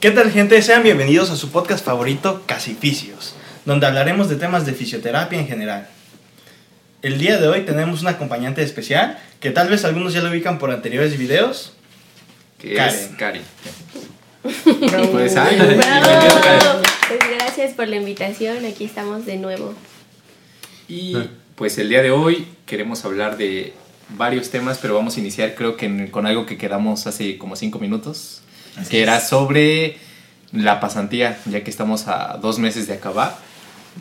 ¿Qué tal gente? Sean bienvenidos a su podcast favorito, Casificios, donde hablaremos de temas de fisioterapia en general. El día de hoy tenemos un acompañante especial, que tal vez algunos ya lo ubican por anteriores videos. Que Karen. es Karen. Pues, ay, Bravo. Pues gracias por la invitación, aquí estamos de nuevo. Y pues el día de hoy queremos hablar de varios temas, pero vamos a iniciar creo que con algo que quedamos hace como cinco minutos, Así que es. era sobre la pasantía, ya que estamos a dos meses de acabar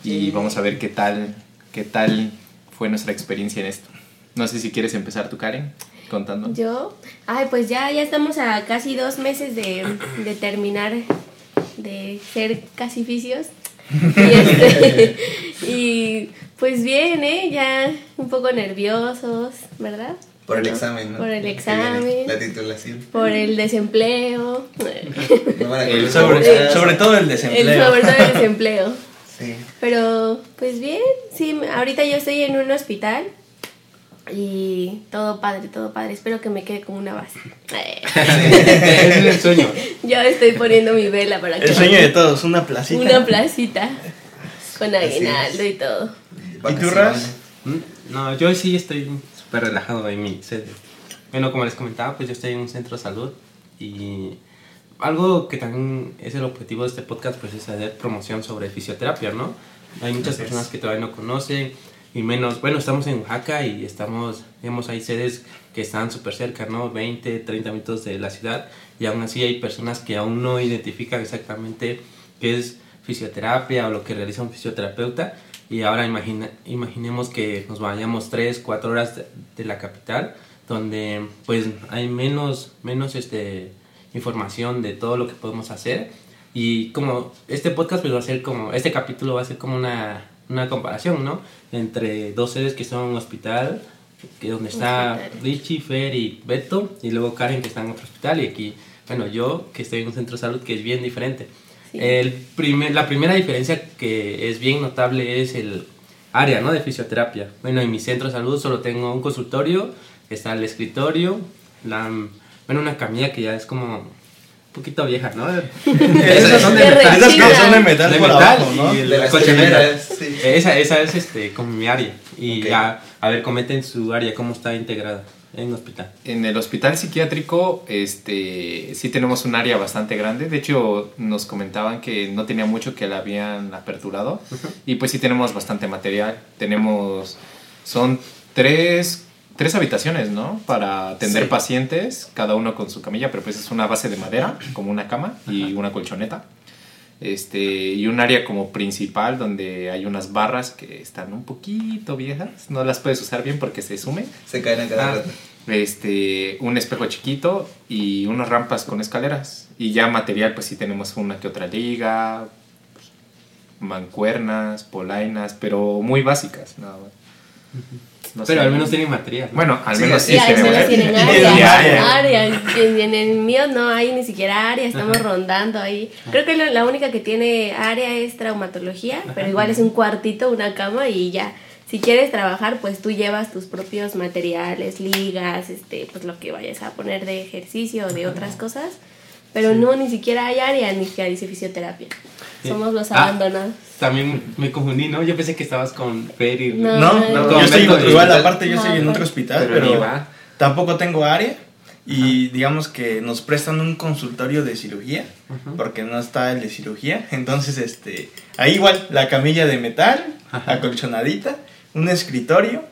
y vamos a ver qué tal, qué tal fue nuestra experiencia en esto. No sé si quieres empezar tú, Karen, contando. Yo, ay, pues ya, ya estamos a casi dos meses de, de terminar de ser casificios. Y, este, y pues bien, ¿eh? Ya un poco nerviosos, ¿verdad? Por el examen, ¿no? Por el examen. viene, La titulación. Por el desempleo. No van a El Sobre, todo el El desempleo. sobre todo el desempleo. Sí. Pero, pues bien, sí, ahorita yo estoy en un hospital y todo padre, todo padre. Espero que me quede como una base. Ese es el sueño. Yo estoy poniendo mi vela para que El sueño de todos, una placita. una placita con aguinaldo y todo. ¿Y tú, Ras? Mm, No, yo sí estoy súper relajado en mi sede. Bueno, como les comentaba, pues yo estoy en un centro de salud y algo que también es el objetivo de este podcast, pues es hacer promoción sobre fisioterapia, ¿no? Hay muchas personas que todavía no conocen y menos, bueno, estamos en Oaxaca y estamos, digamos, hay sedes que están súper cerca, ¿no? 20, 30 minutos de la ciudad y aún así hay personas que aún no identifican exactamente qué es fisioterapia o lo que realiza un fisioterapeuta y ahora imagina, imaginemos que nos vayamos 3, 4 horas de, de la capital donde pues hay menos, menos este, información de todo lo que podemos hacer y como este podcast pues va a ser como, este capítulo va a ser como una, una comparación, ¿no? Entre dos sedes que son un hospital, que donde está. Richie, Fer y Beto, y luego Karen que está en otro hospital, y aquí, bueno, yo que estoy en un centro de salud que es bien diferente. Sí. El primer, la primera diferencia que es bien notable es el área, ¿no? De fisioterapia. Bueno, en mi centro de salud solo tengo un consultorio, está el escritorio, la, bueno, una camilla que ya es como un poquito vieja, ¿no? Esas son de metal. Esas que son de metal De por metal abajo, ¿no? y el De colchoneta. primeras, sí. Esa, esa es este, como mi área. Y Ok. ya, a ver, comenten su área, cómo está integrada en hospital. En el hospital psiquiátrico, este, sí tenemos un área bastante grande. De hecho, nos comentaban que no tenía mucho que la habían aperturado. Y pues sí tenemos bastante material. Tenemos, son tres, tres habitaciones, ¿no? Para atender Sí. pacientes, cada uno con su camilla, pero pues es una base de madera, como una cama y una colchoneta. Este, y un área como principal donde hay unas barras que están un poquito viejas. No las puedes usar bien porque se sume Se caen a cada Ah. rato. Este, un espejo chiquito y unas rampas con escaleras. Y ya material, pues sí tenemos una que otra liga, pues, mancuernas, polainas, pero muy básicas, nada más. No Pero sé. al menos tienen material. ¿no? Bueno, al Sí, menos sí, sí, Sí, al tenemos. menos tienen área. área. En, en el mío no hay ni siquiera área, estamos rondando ahí. Creo que la, la única que tiene área es traumatología, pero igual es un cuartito, una cama y ya. Si quieres trabajar, pues tú llevas tus propios materiales, ligas, este, pues lo que vayas a poner de ejercicio o de otras cosas. Pero no, ni siquiera hay área ni que dice fisioterapia. Sí. Somos los Ah. abandonados. También me confundí, ¿no? Yo pensé que estabas con Fer y... No. No, No, yo estoy igual, aparte yo estoy Ajá, en otro hospital, Pero pero, tampoco tengo área. Y digamos que nos prestan un consultorio de cirugía, porque no está el de cirugía. Entonces, este, ahí igual, la camilla de metal, Ajá. acolchonadita, un escritorio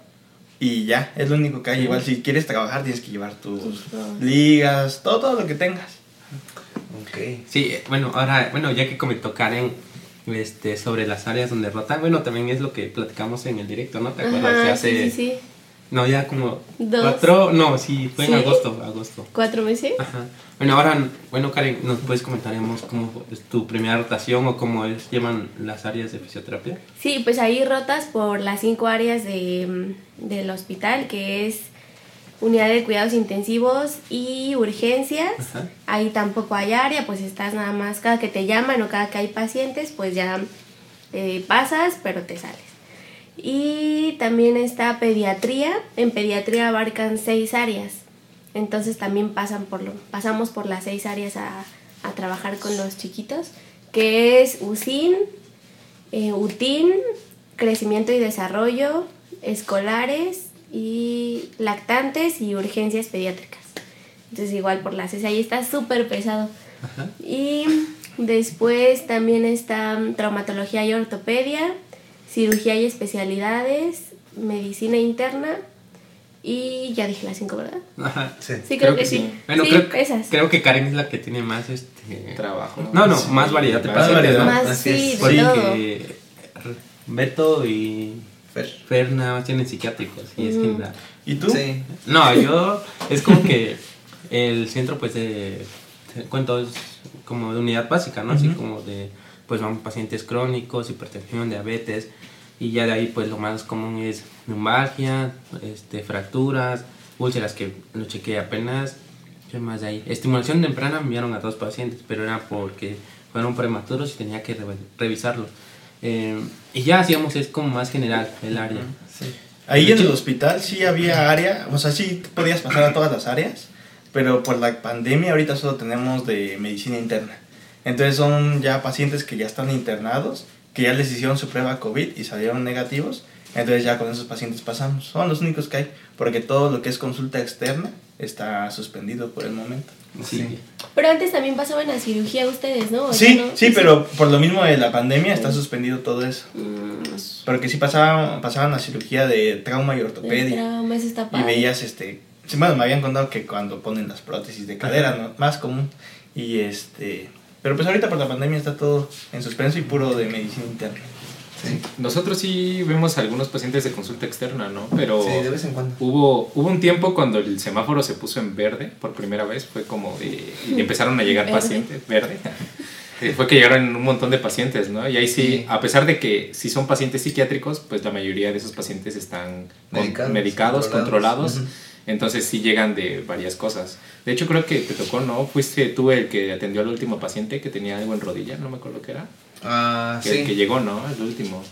y ya, es lo único que hay. Igual, si quieres trabajar, tienes que llevar tus ligas, todo, todo lo que tengas. Ok. Sí, eh, bueno, ahora, bueno, ya que comentó Karen este, sobre las áreas donde rotan, bueno, también es lo que platicamos en el directo, ¿no? ¿Te acuerdas? Ajá, Que hace, sí, sí, sí. No, ya como Dos. cuatro, no, sí, fue en ¿Sí? agosto, agosto. ¿Cuatro meses? Ajá. Bueno, ahora, bueno, Karen, ¿nos puedes comentaremos cómo es tu primera rotación o cómo es, llevan las áreas de fisioterapia? Sí, pues ahí rotas por las cinco áreas de, mm, del hospital, que es unidad de cuidados intensivos y urgencias. Ajá. Ahí tampoco hay área, pues estás nada más, cada que te llaman o cada que hay pacientes, pues ya eh, pasas, pero te sales. Y también está pediatría. En pediatría abarcan seis áreas. Entonces también pasan por lo, pasamos por las seis áreas a, a trabajar con los chiquitos, que es USIN, eh, UTIN, crecimiento y desarrollo, escolares y lactantes y urgencias pediátricas. Entonces igual por las ahí está súper pesado. Ajá. Y después también está traumatología y ortopedia, cirugía y especialidades, medicina interna y ya dije las cinco, ¿verdad? Ajá. Sí. Sí, creo, que, sí. Bueno, sí, creo, esas. creo que Karen es la que tiene más este Trabajo. No, no, más variedad de Más variedad. Más Así sí, de todo. Beto y Fer. Fer nada más tienen psiquiátricos y es general. ¿Y tú? Sí. No, yo es como que el centro pues de te cuento es como de unidad básica, ¿no? Así como de pues van pacientes crónicos, hipertensión, diabetes y ya de ahí pues lo más común es lumbalgia, este fracturas, úlceras que lo chequeé apenas. ¿Qué más de ahí? Estimulación temprana me enviaron a dos pacientes, pero era porque fueron prematuros y tenía que re- revisarlo. Eh, y ya hacíamos es como más general el área. Sí. Ahí en el hospital sí había área, o sea, sí podías pasar a todas las áreas, pero por la pandemia ahorita solo tenemos de medicina interna. Entonces son ya pacientes que ya están internados, que ya les hicieron su prueba COVID y salieron negativos. Entonces ya con esos pacientes pasamos. Son los únicos que hay, porque todo lo que es consulta externa está suspendido por el momento. Sí. Sí. Pero antes también pasaban a cirugía ustedes, ¿no? ¿O Sí, no? sí, pero por lo mismo de la pandemia está suspendido todo eso. Mm, Porque sí pasaban, pasaban a cirugía de trauma y ortopedia. trauma, eso está Y padre. veías, este, sí, bueno, me habían contado que cuando ponen las prótesis de cadera, ¿no? Más común. Y este, pero pues ahorita por la pandemia está todo en suspenso y puro de medicina interna. Sí. Nosotros sí vemos algunos pacientes de consulta externa, ¿no? Pero Sí, de vez en cuando. hubo, hubo un tiempo cuando el semáforo se puso en verde por primera vez, fue como de... Y empezaron a llegar Verde. pacientes, verde. Fue que llegaron un montón de pacientes, ¿no? Y ahí sí, Sí. a pesar de que si son pacientes psiquiátricos, pues la mayoría de esos pacientes están con- Medicados, medicados, controlados. controlados. Ujú. Entonces sí llegan de varias cosas. De hecho creo que te tocó, ¿no? Fuiste tú el que atendió al último paciente que tenía algo en rodilla, no me acuerdo qué era. Ah, Que, sí. que llegó, ¿no? El último.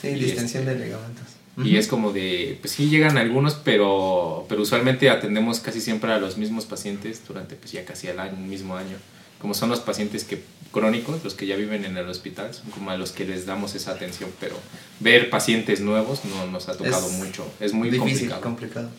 Sí, y distensión de ligamentos. Y es como de, pues sí llegan algunos, pero, pero usualmente atendemos casi siempre a los mismos pacientes durante pues ya casi el año, mismo año. Como son los pacientes que crónicos, los que ya viven en el hospital, son como a los que les damos esa atención, pero ver pacientes nuevos no nos ha tocado Es mucho. Es muy difícil, complicado. complicado.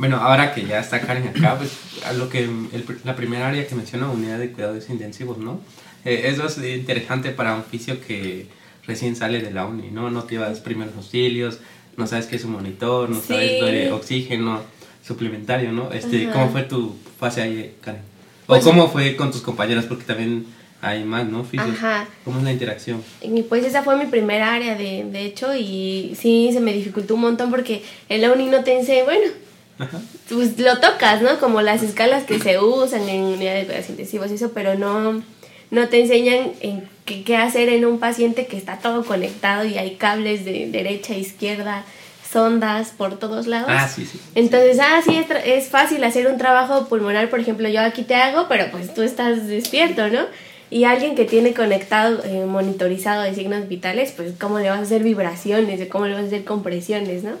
Bueno, ahora que ya está Karen acá, pues a lo que el la primera área que mencionó, unidad de cuidados intensivos, ¿no? Eh, eso es interesante para un fisio que recién sale de la uni, ¿no? No te llevas primeros auxilios, no sabes qué es un monitor, no Sí. sabes de oxígeno suplementario, ¿no? Este, Ajá. ¿Cómo fue tu fase ahí, Karen? ¿O Pues- cómo fue con tus compañeros? Porque también hay más, ¿no? Fisios. Ajá. ¿Cómo es la interacción? Y pues esa fue mi primera área, de, de hecho, y sí, se me dificultó un montón porque en la uni no te enseña, bueno, Ajá. pues lo tocas, ¿no? Como las escalas que se usan en unidad de cuidados intensivos y eso, pero no, no te enseñan en qué, qué hacer en un paciente que está todo conectado y hay cables de derecha, izquierda, sondas por todos lados. Ah, sí, sí. Entonces, ah, sí, es, es fácil hacer un trabajo pulmonar, por ejemplo, yo aquí te hago, pero pues tú estás despierto, ¿no? Y alguien que tiene conectado, eh, monitorizado de signos vitales, pues cómo le vas a hacer vibraciones, de cómo le vas a hacer compresiones, ¿no?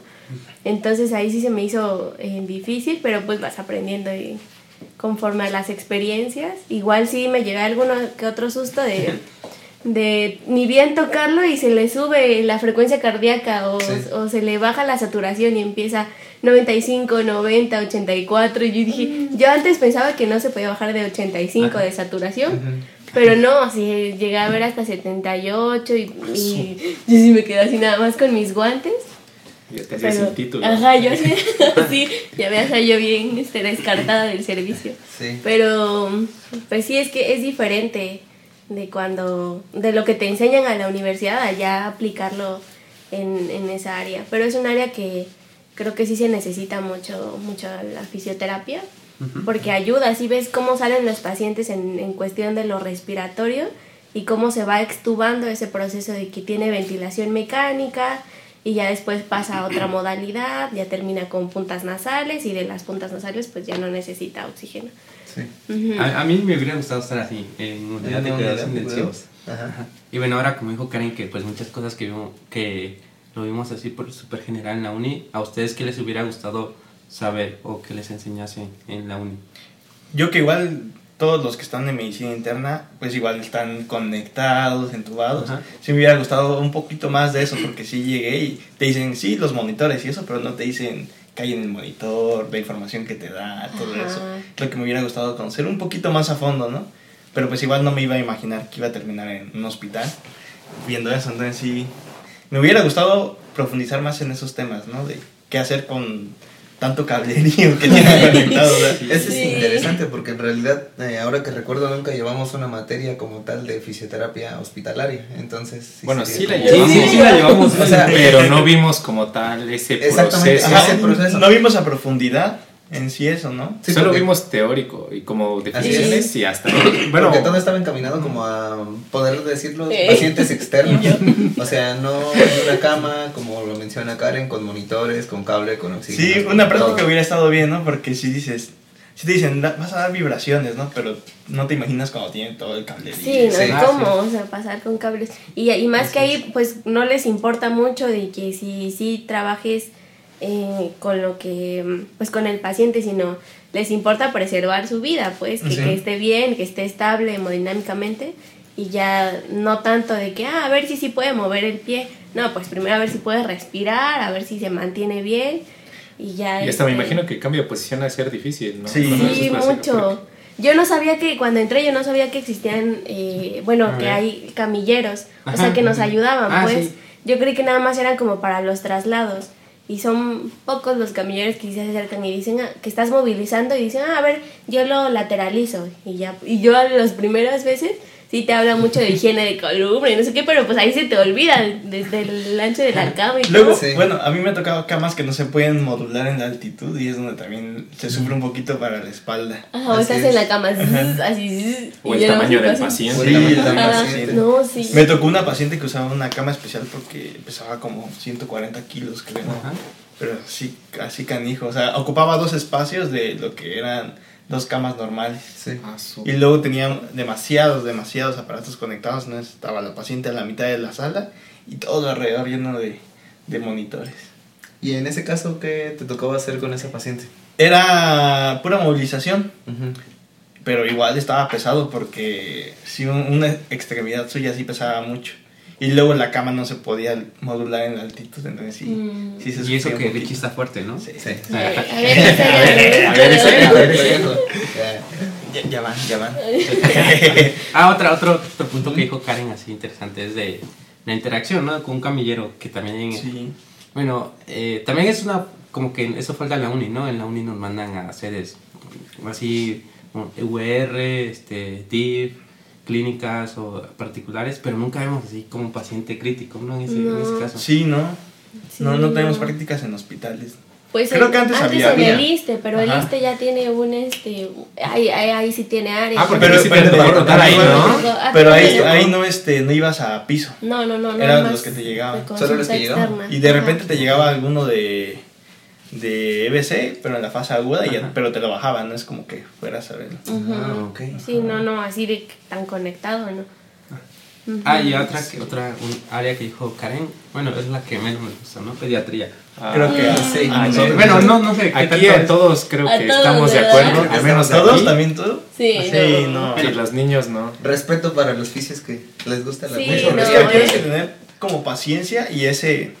Entonces ahí sí se me hizo eh, difícil, pero pues vas aprendiendo y conforme a las experiencias. Igual sí me llevé alguno que otro susto de, de ni bien tocarlo y se le sube la frecuencia cardíaca o, Sí. o se le baja la saturación y empieza 95, 90, 84. Y yo dije, yo antes pensaba que no se podía bajar de 85 de saturación. Pero no, así llegué a ver hasta 78 y, y yo sí me quedé así nada más con mis guantes. Ya te hacías Pero, el título. Ajá, yo así, sí, ya me hacía yo bien este, descartada del servicio. Sí. Pero, pues sí, es que es diferente de cuando, de lo que te enseñan a la universidad, allá aplicarlo en, en esa área. Pero es un área que creo que sí se necesita mucho, mucho la fisioterapia, porque ayuda, así ves cómo salen los pacientes en, en cuestión de lo respiratorio y cómo se va extubando ese proceso de que tiene ventilación mecánica y ya después pasa a otra modalidad, ya termina con puntas nasales y de las puntas nasales pues ya no necesita oxígeno. Sí. Ujú. A, a mí me hubiera gustado estar así, en unidad de cuidados unidad de intensivos. Y bueno, ahora como dijo Karen, que pues muchas cosas que, vimos- que lo vimos así por súper general en la uni, ¿a ustedes qué les hubiera gustado saber o que les enseñase en la uni? Yo que igual todos los que están en medicina interna, pues igual están conectados, entubados. Ajá. Sí me hubiera gustado un poquito más de eso, porque sí llegué y te dicen, sí, los monitores y eso, pero no te dicen que hay en el monitor, la información que te da, todo Ajá. eso. Lo que me hubiera gustado conocer un poquito más a fondo, ¿no? Pero pues igual no me iba a imaginar que iba a terminar en un hospital viendo eso, entonces sí, me hubiera gustado profundizar más en esos temas, ¿no? De qué hacer con tanto cablerío que tienen conectado. Sí. es interesante porque en realidad, eh, ahora que recuerdo, nunca llevamos una materia como tal de fisioterapia hospitalaria. Entonces, sí Bueno, sí la llevamos, Sí, sí la llevamos, O sea, pero no vimos como tal ese proceso. ajá, ese proceso. No vimos a profundidad en sí eso, ¿no? Sí, Solo porque- vimos teórico y como Así definiciones es. y hasta. Bueno, porque todo estaba encaminado como a poder decirlo Sí. pacientes externos. o sea, no en una cama, como lo menciona Karen, con monitores, con cable, con oxígeno. Sí, una práctica todo. hubiera estado bien, ¿no? Porque si dices, si te dicen, "Da- vas a dar vibraciones, ¿no? Pero no te imaginas cuando tienen todo el cablerío. Sí, no Sí. como, o sea, pasar con cables. Y, y más que ahí, pues no les importa mucho de que si, si trabajes eh, con lo que, pues con el paciente, sino les importa preservar su vida, pues, que, Sí. que esté bien, que esté estable hemodinámicamente. Y ya no tanto de que, ah, a ver si sí puede mover el pie. No, pues primero a ver si puede respirar, a ver si se mantiene bien. Y ya. y hasta me este, imagino que el cambio de posición de ser difícil, ¿no? Sí. Sí, mucho. Yo no sabía que, cuando entré, yo no sabía que existían, eh, bueno, A que ver. hay camilleros, o Ajá. sea, que nos ayudaban, Ah, pues. sí. Yo creí que nada más eran como para los traslados. Y son pocos los camilleros que se acercan y dicen ah, que estás movilizando y dicen, ah, a ver, yo lo lateralizo. Y ya, y yo las primeras veces sí te habla mucho de higiene de columna y no sé qué, pero pues ahí se te olvida desde el ancho de la cama y Luego, todo. Sí. bueno, a mí me ha tocado camas que no se pueden modular en la altitud y es donde también se sufre un poquito para la espalda. Ajá, o Así estás es. en la cama, zzz, así, zzz, O el tamaño del paciente. Sí, el también tamaño Ajá, del paciente. no, sí. Me tocó una paciente que usaba una cama especial porque pesaba como 140 kilos, creo. Ajá. Pero sí, así canijo. O sea, ocupaba dos espacios de lo que eran dos camas normales. Sí. Ah, Y luego tenía demasiados, demasiados aparatos conectados. ¿no? Estaba la paciente a la mitad de la sala y todo alrededor lleno de, de monitores. Y en ese caso, ¿qué te tocaba hacer con esa paciente? Era pura movilización, pero igual estaba pesado porque si una extremidad suya sí pesaba mucho. Y luego la cama no se podía modular en la altitud, entonces sí, Mm. sí se Y eso que. Richie está fuerte, ¿no? Sí. Sí. A ver, a ver, A ver. A ver. Ya. Ya, ya van, ya van. Ah, otra, otro, otro punto que dijo Karen así interesante es de la interacción, ¿no? Con un camillero que también... Sí. Bueno, eh, también es una... Como que eso falta en la uni, ¿no? En la uni nos mandan a sedes así, como EUR, este, DIF, clínicas o particulares, pero nunca vemos así como paciente crítico, ¿no? En ese, en ese No. caso. Sí, ¿no? Sí, no, no tenemos prácticas en hospitales. Pues Creo que antes había. en el ISTE, pero el. ISTE ya tiene un, este, ahí, ahí, ahí sí tiene área. Ah, porque Pero- sí te pero- tocó pero- rotar ahí, pero- ¿no? Ah, Pero ahí, pero- ahí no, este, no ibas a piso. No, no, no, no. Eran los que te llegaban. Solo los que llegaban. Y de Ajá. repente te llegaba alguno de, de EBC, pero en la fase aguda, y ya- pero te lo bajaban, no es como que fueras a verlo. Ujú. Ah, ok. Sí, no, no, así de tan conectado, ¿no? Ujú. Ah, y otra, que- otra un área que dijo Karen, bueno, es la que menos me gusta, ¿no? Pediatría. Ah, Creo que Sí, ah, no. Bueno, no, no sé. qué Aquí tanto- a todos creo que todos, estamos de acuerdo, al menos ¿Todos aquí. también todo? Sí, Sí, no. no. Sí, los niños no. Respeto para los fisios que les gusta la Sí, mucho no, que tienes que tener como paciencia y ese,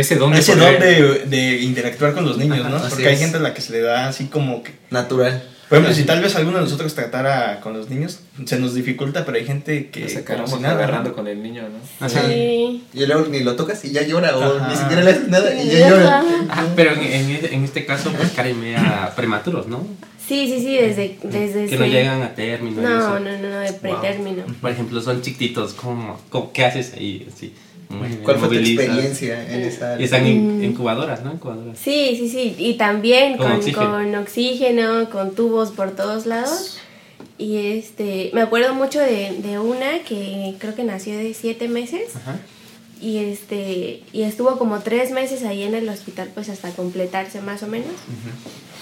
Ese don de ese don de, de interactuar con los niños, ¿no? Ajá, así Porque hay es. gente a la que se le da así como que... Natural. Por ejemplo, si tal vez alguno de nosotros tratara con los niños, se nos dificulta, pero hay gente que... Nos acabamos si nada, ¿no? agarrando con el niño, ¿no? Ajá. Sí. Y luego ni lo tocas y ya llora, o Ajá. ni siquiera le haces nada y ya llora. ajá. Ah, pero en, en, este- caso, pues Karen me da prematuros, ¿no? Sí, sí, sí, desde... desde Que no sí. llegan a término. y No, eso. no, no, no, de pretérmino. Por ejemplo, son chiquititos, ¿cómo, cómo- qué haces ahí? Así, ¿Cuál fue tu experiencia en esa Y área? están en Mm. incubadoras, ¿no? Incubadoras. Sí, sí, sí. Y también Con con, oxígeno. con oxígeno, con tubos por todos lados. Y este, me acuerdo mucho de, de una que creo que nació de siete meses. Ajá. y este y estuvo como tres meses ahí en el hospital pues hasta completarse más o menos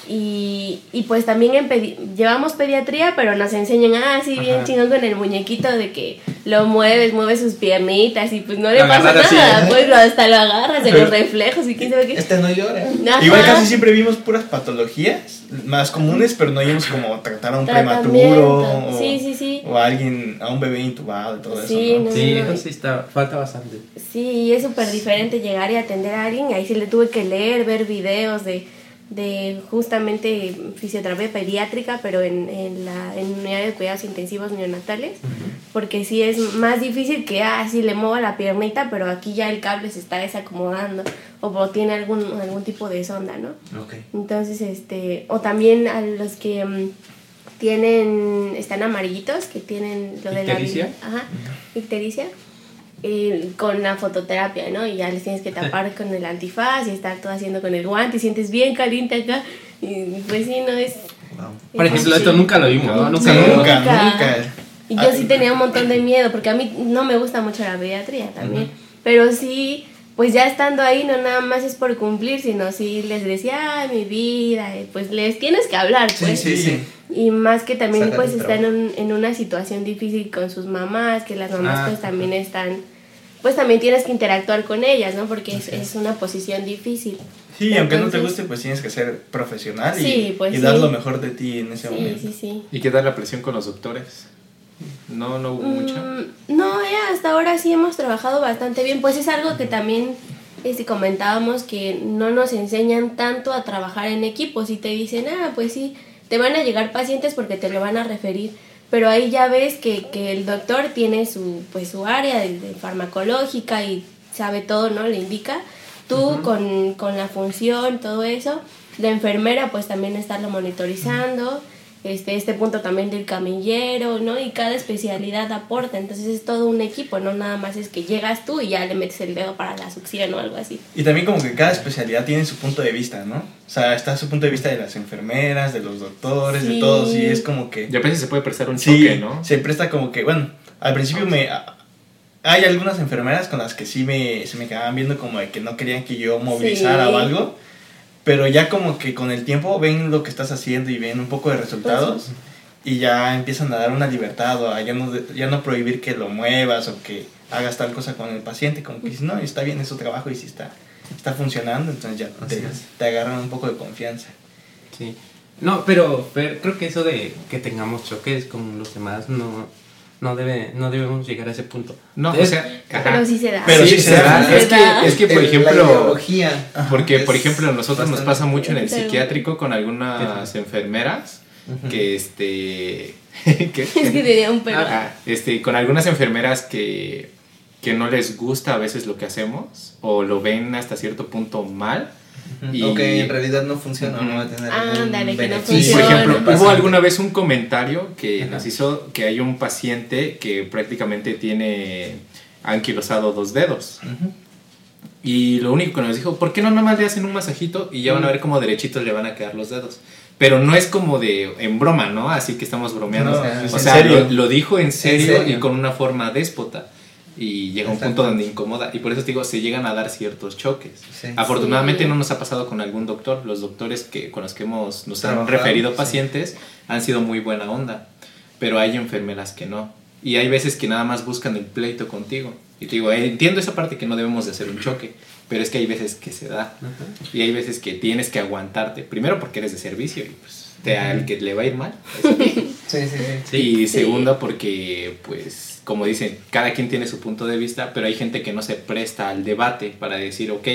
y, y pues también en pedi- llevamos pediatría pero nos enseñan ah sí bien chingón con el muñequito de que lo mueves mueves sus piernitas y pues no le Lo pasa agarras así, nada ¿eh? pues hasta lo agarras de los reflejos y quién sabe qué Este no llora. Ajá. Igual casi siempre vimos puras patologías más comunes, pero no vimos como tratar a un prematuro o, Sí, sí, sí. o a alguien, a un bebé intubado y todo Sí, eso. ¿no? no. Sí, eso sí está, falta bastante. Sí, es súper diferente llegar y atender a alguien. Ahí sí le tuve que leer, ver videos de, de justamente fisioterapia pediátrica, pero en, en la en unidad de cuidados intensivos neonatales. Porque sí es más difícil que, ah, sí le muevo la piernita, pero aquí ya el cable se está desacomodando o tiene algún, algún tipo de sonda, ¿no? Ok. Entonces, este, o también a los que mm, tienen, están amarillitos, que tienen lo de la ajá, ictericia, eh, con la fototerapia, ¿no? Y ya les tienes que tapar con el antifaz y estar todo haciendo con el guante y sientes bien caliente acá. Y pues sí, no es... Wow. Por ejemplo, esto nunca lo vimos, ¿no? Sí. Nunca, Nunca. nunca. Y yo Ah, sí tenía un montón de miedo, porque a mí no me gusta mucho la pediatría también. Pero sí, pues ya estando ahí, no nada más es por cumplir, sino sí les decía, ay, mi vida, pues les tienes que hablar, Sí, pues. sí, sí. Y más que también pues están en, en una situación difícil con sus mamás, que las mamás Ah, pues también están, pues también tienes que interactuar con ellas, ¿no? Porque es, Así es. es una posición difícil. Sí, aunque no te guste, pues tienes que ser profesional y, Sí, pues y dar sí. lo mejor de ti en ese Sí, momento. sí, sí. ¿Y qué tal la presión con los doctores? No, no hubo mucha. Mm, no, eh, hasta ahora sí hemos trabajado bastante bien. Pues es algo que también este, comentábamos que no nos enseñan tanto a trabajar en equipos y te dicen, ah, pues sí, te van a llegar pacientes porque te lo van a referir. Pero ahí ya ves que, que el doctor tiene su, pues, su área de, de farmacológica y sabe todo, ¿no? Le indica. Tú con, con la función, todo eso. La enfermera pues también estarlo monitorizando este, este punto también del camillero, ¿no? Y cada especialidad aporta, entonces es todo un equipo, no nada más es que llegas tú y ya le metes el dedo para la succión o algo así. Y también como que cada especialidad tiene su punto de vista, ¿no? O sea, está su punto de vista de las enfermeras, de los doctores, de Sí. todos, y es como que... Y a veces se puede prestar un Sí, choque, ¿no? se presta como que, bueno, al principio me... Hay algunas enfermeras con las que sí me, se me quedaban viendo como de que no querían que yo movilizara Sí. o algo, pero ya como que con el tiempo ven lo que estás haciendo y ven un poco de resultados y ya empiezan a dar una libertad o a ya no, ya no prohibir que lo muevas o que hagas tal cosa con el paciente, como que dices, no, está bien, es su trabajo y si está, está funcionando, entonces ya te, agarran un poco de confianza. Sí. No, pero, pero creo que eso de que tengamos choques con los demás no, no, debe, no debemos llegar a ese punto. No, o sea, ajá. Pero sí se da. Pero sí se da. Se Es que, es que, por El- La ejemplo, ideología. porque, por ejemplo, a nosotros nos pasa mucho en el psiquiátrico con algunas enfermeras que, este, que, Es que tenía un perro. Ajá, este, con algunas enfermeras que, que no les gusta a veces lo que hacemos o lo ven hasta cierto punto mal. Y- O que en realidad no funciona, no va a tener Ándale, que no. Sí, por funciona. ejemplo, hubo alguna vez un comentario que Ajá. nos hizo que hay un paciente que prácticamente tiene anquilosado dos dedos. Ujú. Y lo único que nos dijo, ¿por qué no nomás le hacen un masajito y ya van a ver cómo derechitos le van a quedar los dedos? Pero no es como de en broma, ¿no? Así que estamos bromeando. No, o en sea, lo, lo dijo en serio, serio. y con una forma déspota. Y llega un punto donde incomoda. Y por eso te digo, se llegan a dar ciertos choques. Sí. Afortunadamente Sí. no nos ha pasado con algún doctor. Los doctores que, con los que hemos, nos han Trabajado, referido sí. pacientes han sido muy buena onda. Pero hay enfermeras que no. Y hay veces que nada más buscan el pleito contigo. Y te digo, entiendo esa parte que no debemos de hacer un choque. Pero es que hay veces que se da. Y hay veces que tienes que aguantarte. Primero porque eres de servicio y pues te, al que le va a ir mal. es a ti. Sí, sí, sí. Sí. Y Sí. segundo, porque, pues, como dicen, cada quien tiene su punto de vista, pero hay gente que no se presta al debate para decir, ok,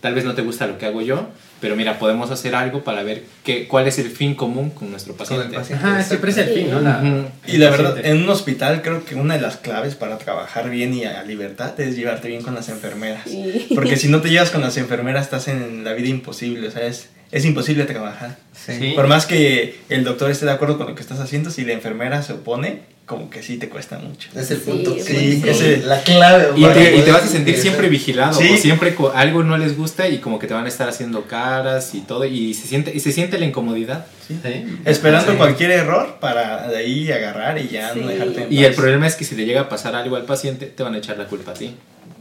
tal vez no te gusta lo que hago yo, pero mira, podemos hacer algo para ver qué, cuál es el fin común con nuestro Con paciente. el paciente. Ajá, siempre es el fin, ¿no? La- Ujú. Y la el verdad, paciente. en un hospital creo que una de las claves para trabajar bien y a libertad es llevarte bien con las enfermeras. Sí. Porque si no te llevas con las enfermeras estás en la vida imposible, o sea, es, es imposible trabajar. Sí. Por más que el doctor esté de acuerdo con lo que estás haciendo, si la enfermera se opone, como que sí te cuesta mucho. Es el punto. Sí, sí. ese- La clave. Y te, y te vas a sentir siempre vigilado, Sí. o siempre algo no les gusta y como que te van a estar haciendo caras y todo, y se siente, y se siente la incomodidad. Sí. Esperando Sí. cualquier error para de ahí agarrar y ya Sí. no dejarte en Y el problema es que si le llega a pasar algo al paciente, te van a echar la culpa a ti.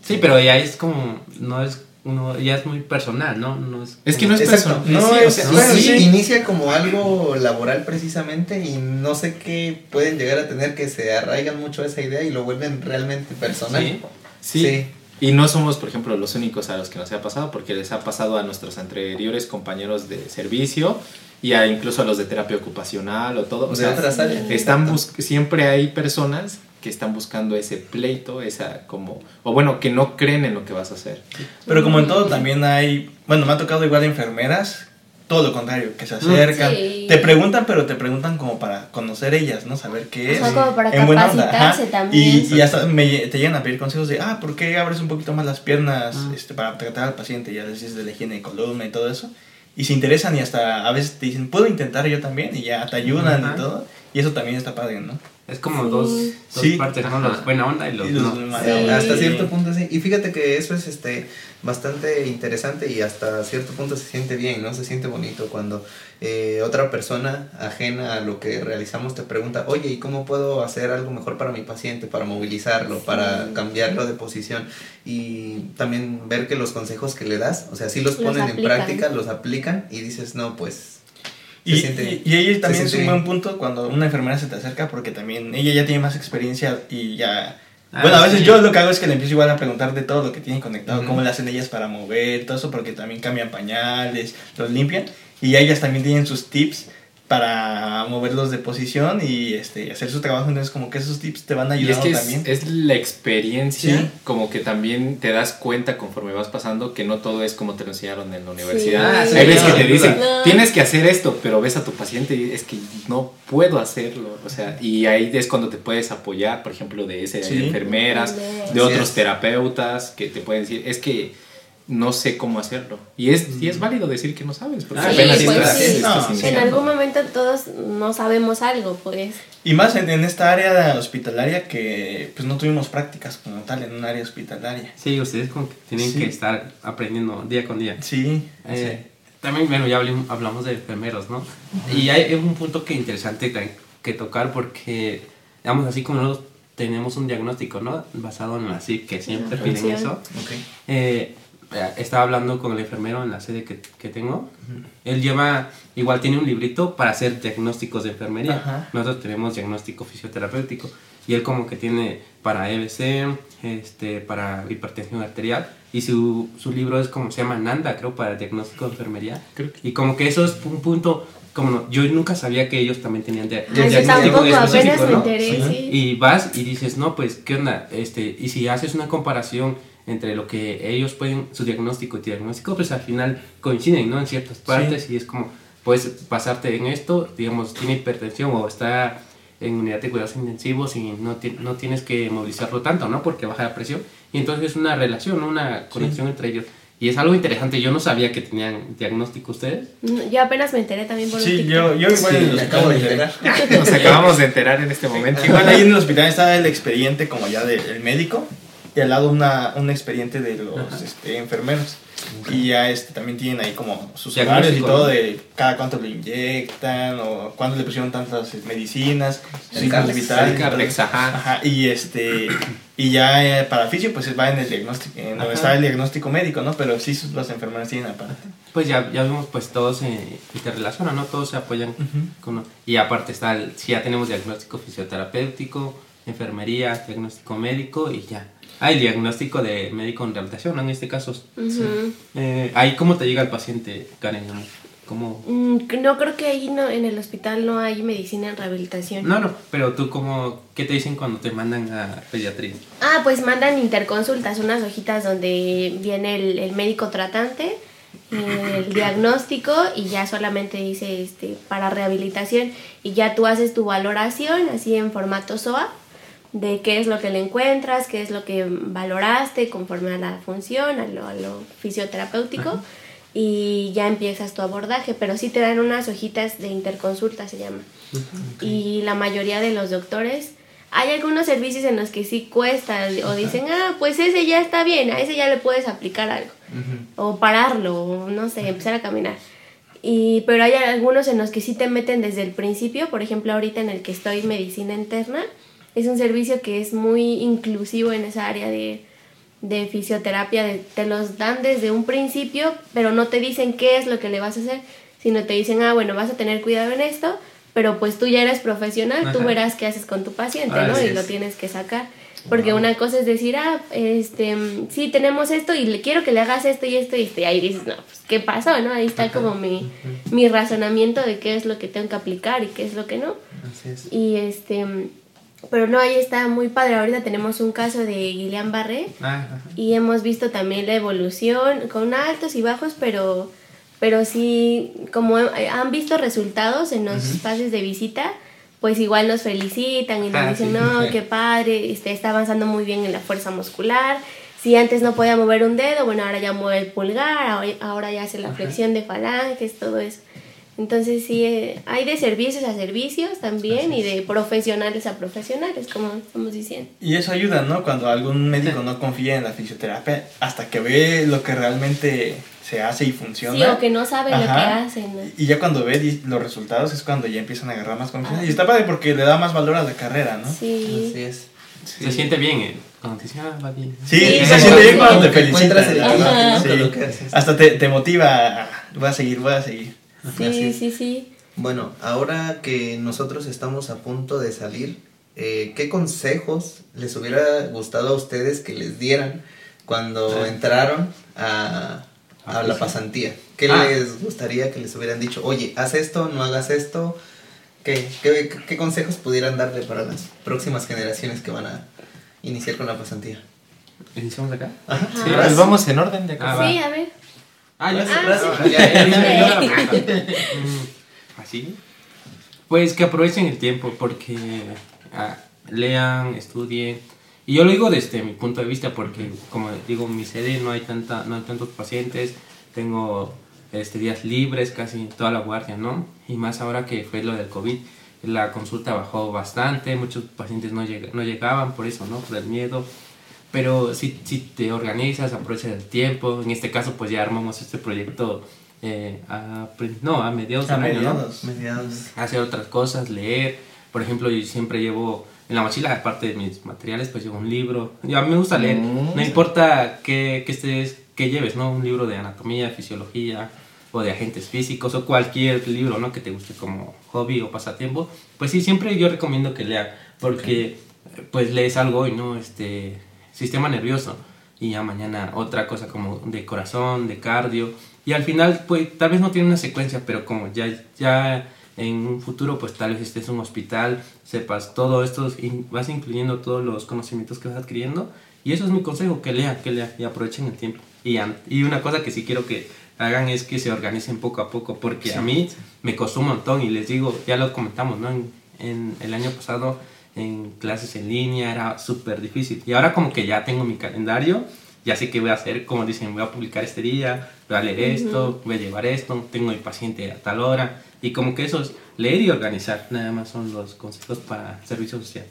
Sí, pero ya es como, no es, no, ya es muy personal, ¿no? no es, Es que no es personal. No sí, o sea, Bueno, sí. sí, inicia como algo laboral precisamente y no sé qué pueden llegar a tener que se arraigan mucho a esa idea y lo vuelven realmente personal. Sí. Sí. Sí. Y no somos, por ejemplo, los únicos a los que nos ha pasado, porque les ha pasado a nuestros anteriores compañeros de servicio y a incluso a los de terapia ocupacional o todo. O de sea, están siempre hay personas que están buscando ese pleito, esa como, o bueno, que no creen en lo que vas a hacer. Pero como en todo también hay, bueno, me ha tocado igual enfermeras, todo lo contrario, que se acercan, Sí. te preguntan, pero te preguntan como para conocer ellas, ¿no? Saber qué es. Ajá, como para en buena onda, también. Y, y hasta me, te llegan a pedir consejos de, ah, ¿por qué abres un poquito más las piernas Ah. este, para tratar al paciente? Ya les dices de la higiene de columna y todo eso. Y se interesan y hasta a veces te dicen, ¿puedo intentar yo también? Y ya te ayudan Ajá. y todo. Y eso también está padre, ¿no? Es como Sí. dos, dos Sí. partes, ¿no? Los buena onda y los, Y los no. demás. Sí. Hasta cierto punto sí. Y fíjate que eso es este bastante interesante y hasta cierto punto se siente bien, ¿no? Se siente bonito cuando eh, otra persona ajena a lo que realizamos te pregunta, oye, ¿y cómo puedo hacer algo mejor para mi paciente, para movilizarlo, para cambiarlo de posición? Y también ver que los consejos que le das, o sea, sí los Los ponen en práctica, los aplican y dices, no, pues... Y, siente- y, y ahí también es un buen punto cuando una enfermera se te acerca porque también ella ya tiene más experiencia y ya... Ah, bueno, a veces sí. yo lo que hago es que le empiezo igual a preguntar de todo lo que tienen conectado, cómo le hacen ellas para mover, todo eso, porque también cambian pañales, los limpian y ellas también tienen sus tips para moverlos de posición y este hacer su trabajo, entonces como que esos tips te van es que es, también. es la experiencia, Sí. como que también te das cuenta conforme vas pasando que no todo es como te lo enseñaron en la universidad. Ah, sí, Hay veces que te dicen, tienes que hacer esto, pero ves a tu paciente y es que no puedo hacerlo. O sea, y ahí es cuando te puedes apoyar, por ejemplo, de ese Sí. de enfermeras, de Así otros es. terapeutas que te pueden decir, es que no sé cómo hacerlo. Y es, y es válido decir que no sabes, porque Ah, apenas sí, estás, pues sí. estás No, En algún momento todos no sabemos algo, pues. Y más en, en esta área hospitalaria que pues no tuvimos prácticas como tal en un área hospitalaria. Sí, ustedes como que tienen Sí. que estar aprendiendo día con día. Sí, Eh, También, bueno, ya hablamos de enfermeros, ¿no? Y hay un punto que interesante que, que tocar porque, digamos, así como nosotros tenemos un diagnóstico, ¿no? Basado en la CIP, que siempre piden Sí. eso. Ok. Eh, eh, estaba hablando con el enfermero en la sede que, que tengo. Él lleva, igual tiene un librito para hacer diagnósticos de enfermería. Ajá. Nosotros tenemos diagnóstico fisioterapéutico. Y él como que tiene para EBC, este, para hipertensión arterial. Y su, su libro es como se llama Nanda, creo, para diagnóstico de enfermería. Creo que- Y como que eso es un punto, como no, yo nunca sabía que ellos también tenían Ay, yo diagnóstico específico, ¿no? enteré, sí. Y vas y dices, no, pues, ¿qué onda? Este, y si haces una comparación entre lo que ellos pueden, su diagnóstico y diagnóstico, pues al final coinciden, ¿no? En ciertas partes y es como, puedes basarte en esto, digamos, tiene hipertensión o está en unidad de cuidados intensivos y no, ti- no tienes que movilizarlo tanto, ¿no? Porque baja la presión. Y entonces es una relación, ¿no? Una conexión entre ellos. Y es algo interesante, yo no sabía que tenían diagnóstico ustedes. Yo apenas me enteré también por sí, yo, yo igual Sí, hospital acabo de enterar. Nos acabamos de enterar en este momento. Igual ahí en el hospital está el expediente como ya del médico y al lado una, un expediente de los este, enfermeros. Y ya este, también tienen ahí como sus horarios y todo de cada cuánto le inyectan o cuándo le pusieron tantas medicinas, El. El Carlex, ajá. Ajá, y este y ya eh, para fisio pues va en el diagnóstico, en donde está el diagnóstico médico, ¿no? Pero sí los enfermeros tienen aparte. Pues ya, ya vimos, pues todos se interrelacionan, ¿no? Todos se apoyan. con- y aparte está, el, si ya tenemos diagnóstico fisioterapéutico, enfermería, diagnóstico médico y ya. Ah, el diagnóstico de médico en rehabilitación, ¿no? En este caso. Ujú. Eh, ahí, ¿cómo te llega el paciente, Karen? ¿Cómo? Mm, No creo que ahí no, en el hospital no hay medicina en rehabilitación. No, no, pero tú, cómo, ¿qué te dicen cuando te mandan a pediatría? Ah, pues mandan interconsultas, unas hojitas donde viene el, el médico tratante, el diagnóstico y ya solamente dice este para rehabilitación y ya tú haces tu valoración así en formato SOA de qué es lo que le encuentras, qué es lo que valoraste conforme a la función, a lo, a lo fisioterapéutico y ya empiezas tu abordaje, pero sí te dan unas hojitas de interconsulta se llama. Y la mayoría de los doctores hay algunos servicios en los que sí cuesta o dicen, ah, pues ese ya está bien, a ese ya le puedes aplicar algo. O pararlo, o no sé, empezar a caminar. Y, pero hay algunos en los que sí te meten desde el principio, por ejemplo, ahorita en el que estoy medicina interna, es un servicio que es muy inclusivo en esa área de, de fisioterapia de- te los dan desde un principio, pero no te dicen qué es lo que le vas a hacer, sino te dicen, ah, bueno, vas a tener cuidado en esto, pero pues tú ya eres profesional, tú Ajá. verás qué haces con tu paciente, ¿no? Y es. lo tienes que sacar. Porque una cosa es decir, ah, este, sí, tenemos esto y le quiero que le hagas esto y esto y esto. Y ahí dices, no, pues, ¿qué pasó, no? Ahí está como mi, mi razonamiento de qué es lo que tengo que aplicar y qué es lo que no. Así es. Y este, pero no, ahí está muy padre. Ahorita tenemos un caso de Guillain Barré Ah, y hemos visto también la evolución con altos y bajos, pero, pero sí, como han visto resultados en los espacios de visita, pues igual nos felicitan y nos Ah, dicen, sí. no, qué padre, este, está avanzando muy bien en la fuerza muscular. Si antes no podía mover un dedo, bueno, ahora ya mueve el pulgar, ahora, ahora ya hace la flexión de falanges, todo eso. Entonces sí, eh, hay de servicios a servicios también y de profesionales a profesionales, como estamos diciendo. Y eso ayuda, ¿no? Cuando algún médico no confía en la fisioterapia hasta que ve lo que realmente se hace y funciona. Sí, o que no saben lo que Ajá. hacen. ¿no? Y ya cuando ve di- los resultados es cuando ya empiezan a agarrar más confianza. Y está padre porque le da más valor a la carrera, ¿no? Sí. Así es. Se siente bien eh, cuando te dicen, ah, va bien. Sí, Sí, se como siente bien cuando te Ajá. Sí. haces. Hasta te, te motiva a, voy a seguir, voy a seguir. Sí, sí, sí. Bueno, ahora que nosotros estamos a punto de salir, eh, ¿qué consejos les hubiera gustado a ustedes que les dieran cuando entraron a, a la pasantía? ¿Qué Ah. les gustaría que les hubieran dicho? Oye, haz esto, no hagas esto. ¿Qué, qué, qué consejos pudieran darle para las próximas generaciones que van a iniciar con la pasantía? ¿Iniciamos acá? Ajá. Sí, pues vamos en orden de acá. Ah. Sí, a ver. Ah, ya. Mm, Así. Pues que aprovechen el tiempo porque ah, lean, estudien. Y yo lo digo desde mi punto de vista porque, como digo, en mi sede no hay, tanta, no hay tantos pacientes. Tengo este, días libres casi toda la guardia, ¿no? Y más ahora que fue lo del COVID, la consulta bajó bastante. Muchos pacientes no, lleg- no llegaban por eso, ¿no? Por el miedo. Pero si, si te organizas, aprovechas el tiempo. En este caso, pues ya armamos este proyecto eh, a, no, a mediados A año, ¿no? mediados. Mediados. Hacer otras cosas, leer. Por ejemplo, yo siempre llevo en la mochila, aparte de mis materiales, pues llevo un libro. Y a mí me gusta leer. Mm. No importa qué, qué, estés, qué lleves, ¿no? Un libro de anatomía, fisiología o de agentes físicos o cualquier libro, ¿no? Que te guste como hobby o pasatiempo. Pues sí, siempre yo recomiendo que lea porque pues lees algo y no este sistema nervioso y ya mañana otra cosa como de corazón, de cardio y al final pues tal vez no tiene una secuencia, pero como ya ya en un futuro pues tal vez estés en un hospital, sepas todo esto vas incluyendo todos los conocimientos que vas adquiriendo y eso es mi consejo, que lean, que lean y aprovechen el tiempo. Y, y una cosa que sí quiero que hagan es que se organicen poco a poco, porque a mí me costó un montón y les digo, ya lo comentamos, ¿no? En, en el año pasado en clases en línea era súper difícil. Y ahora como que ya tengo mi calendario, ya sé qué voy a hacer, como dicen, voy a publicar este día, voy a leer esto, voy a llevar esto, tengo mi paciente a tal hora. Y como que eso es leer y organizar, nada más son los consejos para servicio social.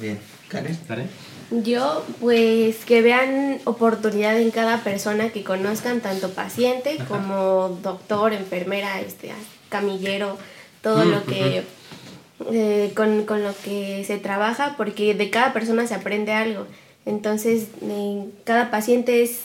Bien. Karen. ¿Karen? Yo, pues que vean oportunidad en cada persona, que conozcan tanto paciente como doctor, enfermera, este, camillero, todo Mm, lo que eh, con, con lo que se trabaja, porque de cada persona se aprende algo. Entonces, cada paciente es,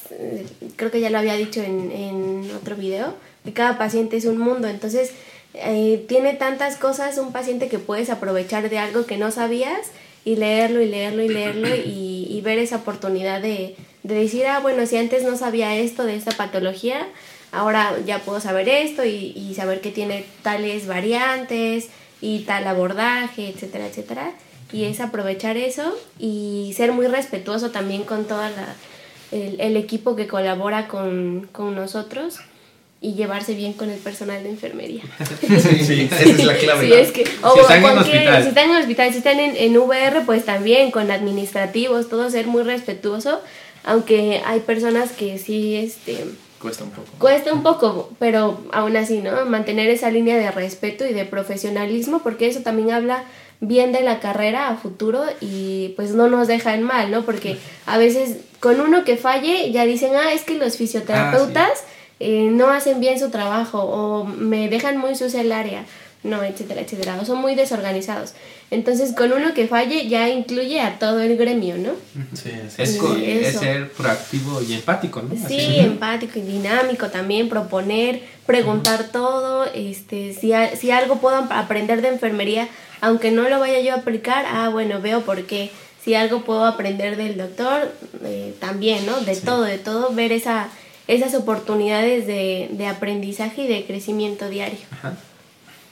creo que ya lo había dicho en, en otro video, que cada paciente es un mundo. Entonces, eh, tiene tantas cosas un paciente que puedes aprovechar de algo que no sabías y leerlo y leerlo y leerlo y, y ver esa oportunidad de, de decir, ah, bueno, si antes no sabía esto de esta patología, ahora ya puedo saber esto y, y saber que tiene tales variantes y tal abordaje, etcétera, etcétera. Y es aprovechar eso y ser muy respetuoso también con todo el, el equipo que colabora con, con nosotros y llevarse bien con el personal de enfermería. Sí, sí, esa es la clave. Sí, es que, Si están en hospital. si están en hospital, si están en, en VR, pues también con administrativos, todo ser muy respetuoso, aunque hay personas que sí, este, Cuesta un poco. cuesta un poco, pero aún así, ¿no? Mantener esa línea de respeto y de profesionalismo, porque eso también habla bien de la carrera a futuro y pues no nos deja en mal, ¿no? Porque a veces con uno que falle ya dicen, ah, es que los fisioterapeutas eh, no hacen bien su trabajo o me dejan muy sucia el área. No, etcétera, etcétera. O son muy desorganizados. Entonces, con uno que falle ya incluye a todo el gremio, ¿no? Sí, Es, ser proactivo y empático, ¿no? Sí, Así. empático y dinámico también, proponer, preguntar todo, este, si, a- si algo puedo ap- aprender de enfermería, aunque no lo vaya yo a aplicar, ah, bueno, veo por qué. Si algo puedo aprender del doctor, eh, también, ¿no? De todo, de todo, ver esa, esas oportunidades de, de aprendizaje y de crecimiento diario.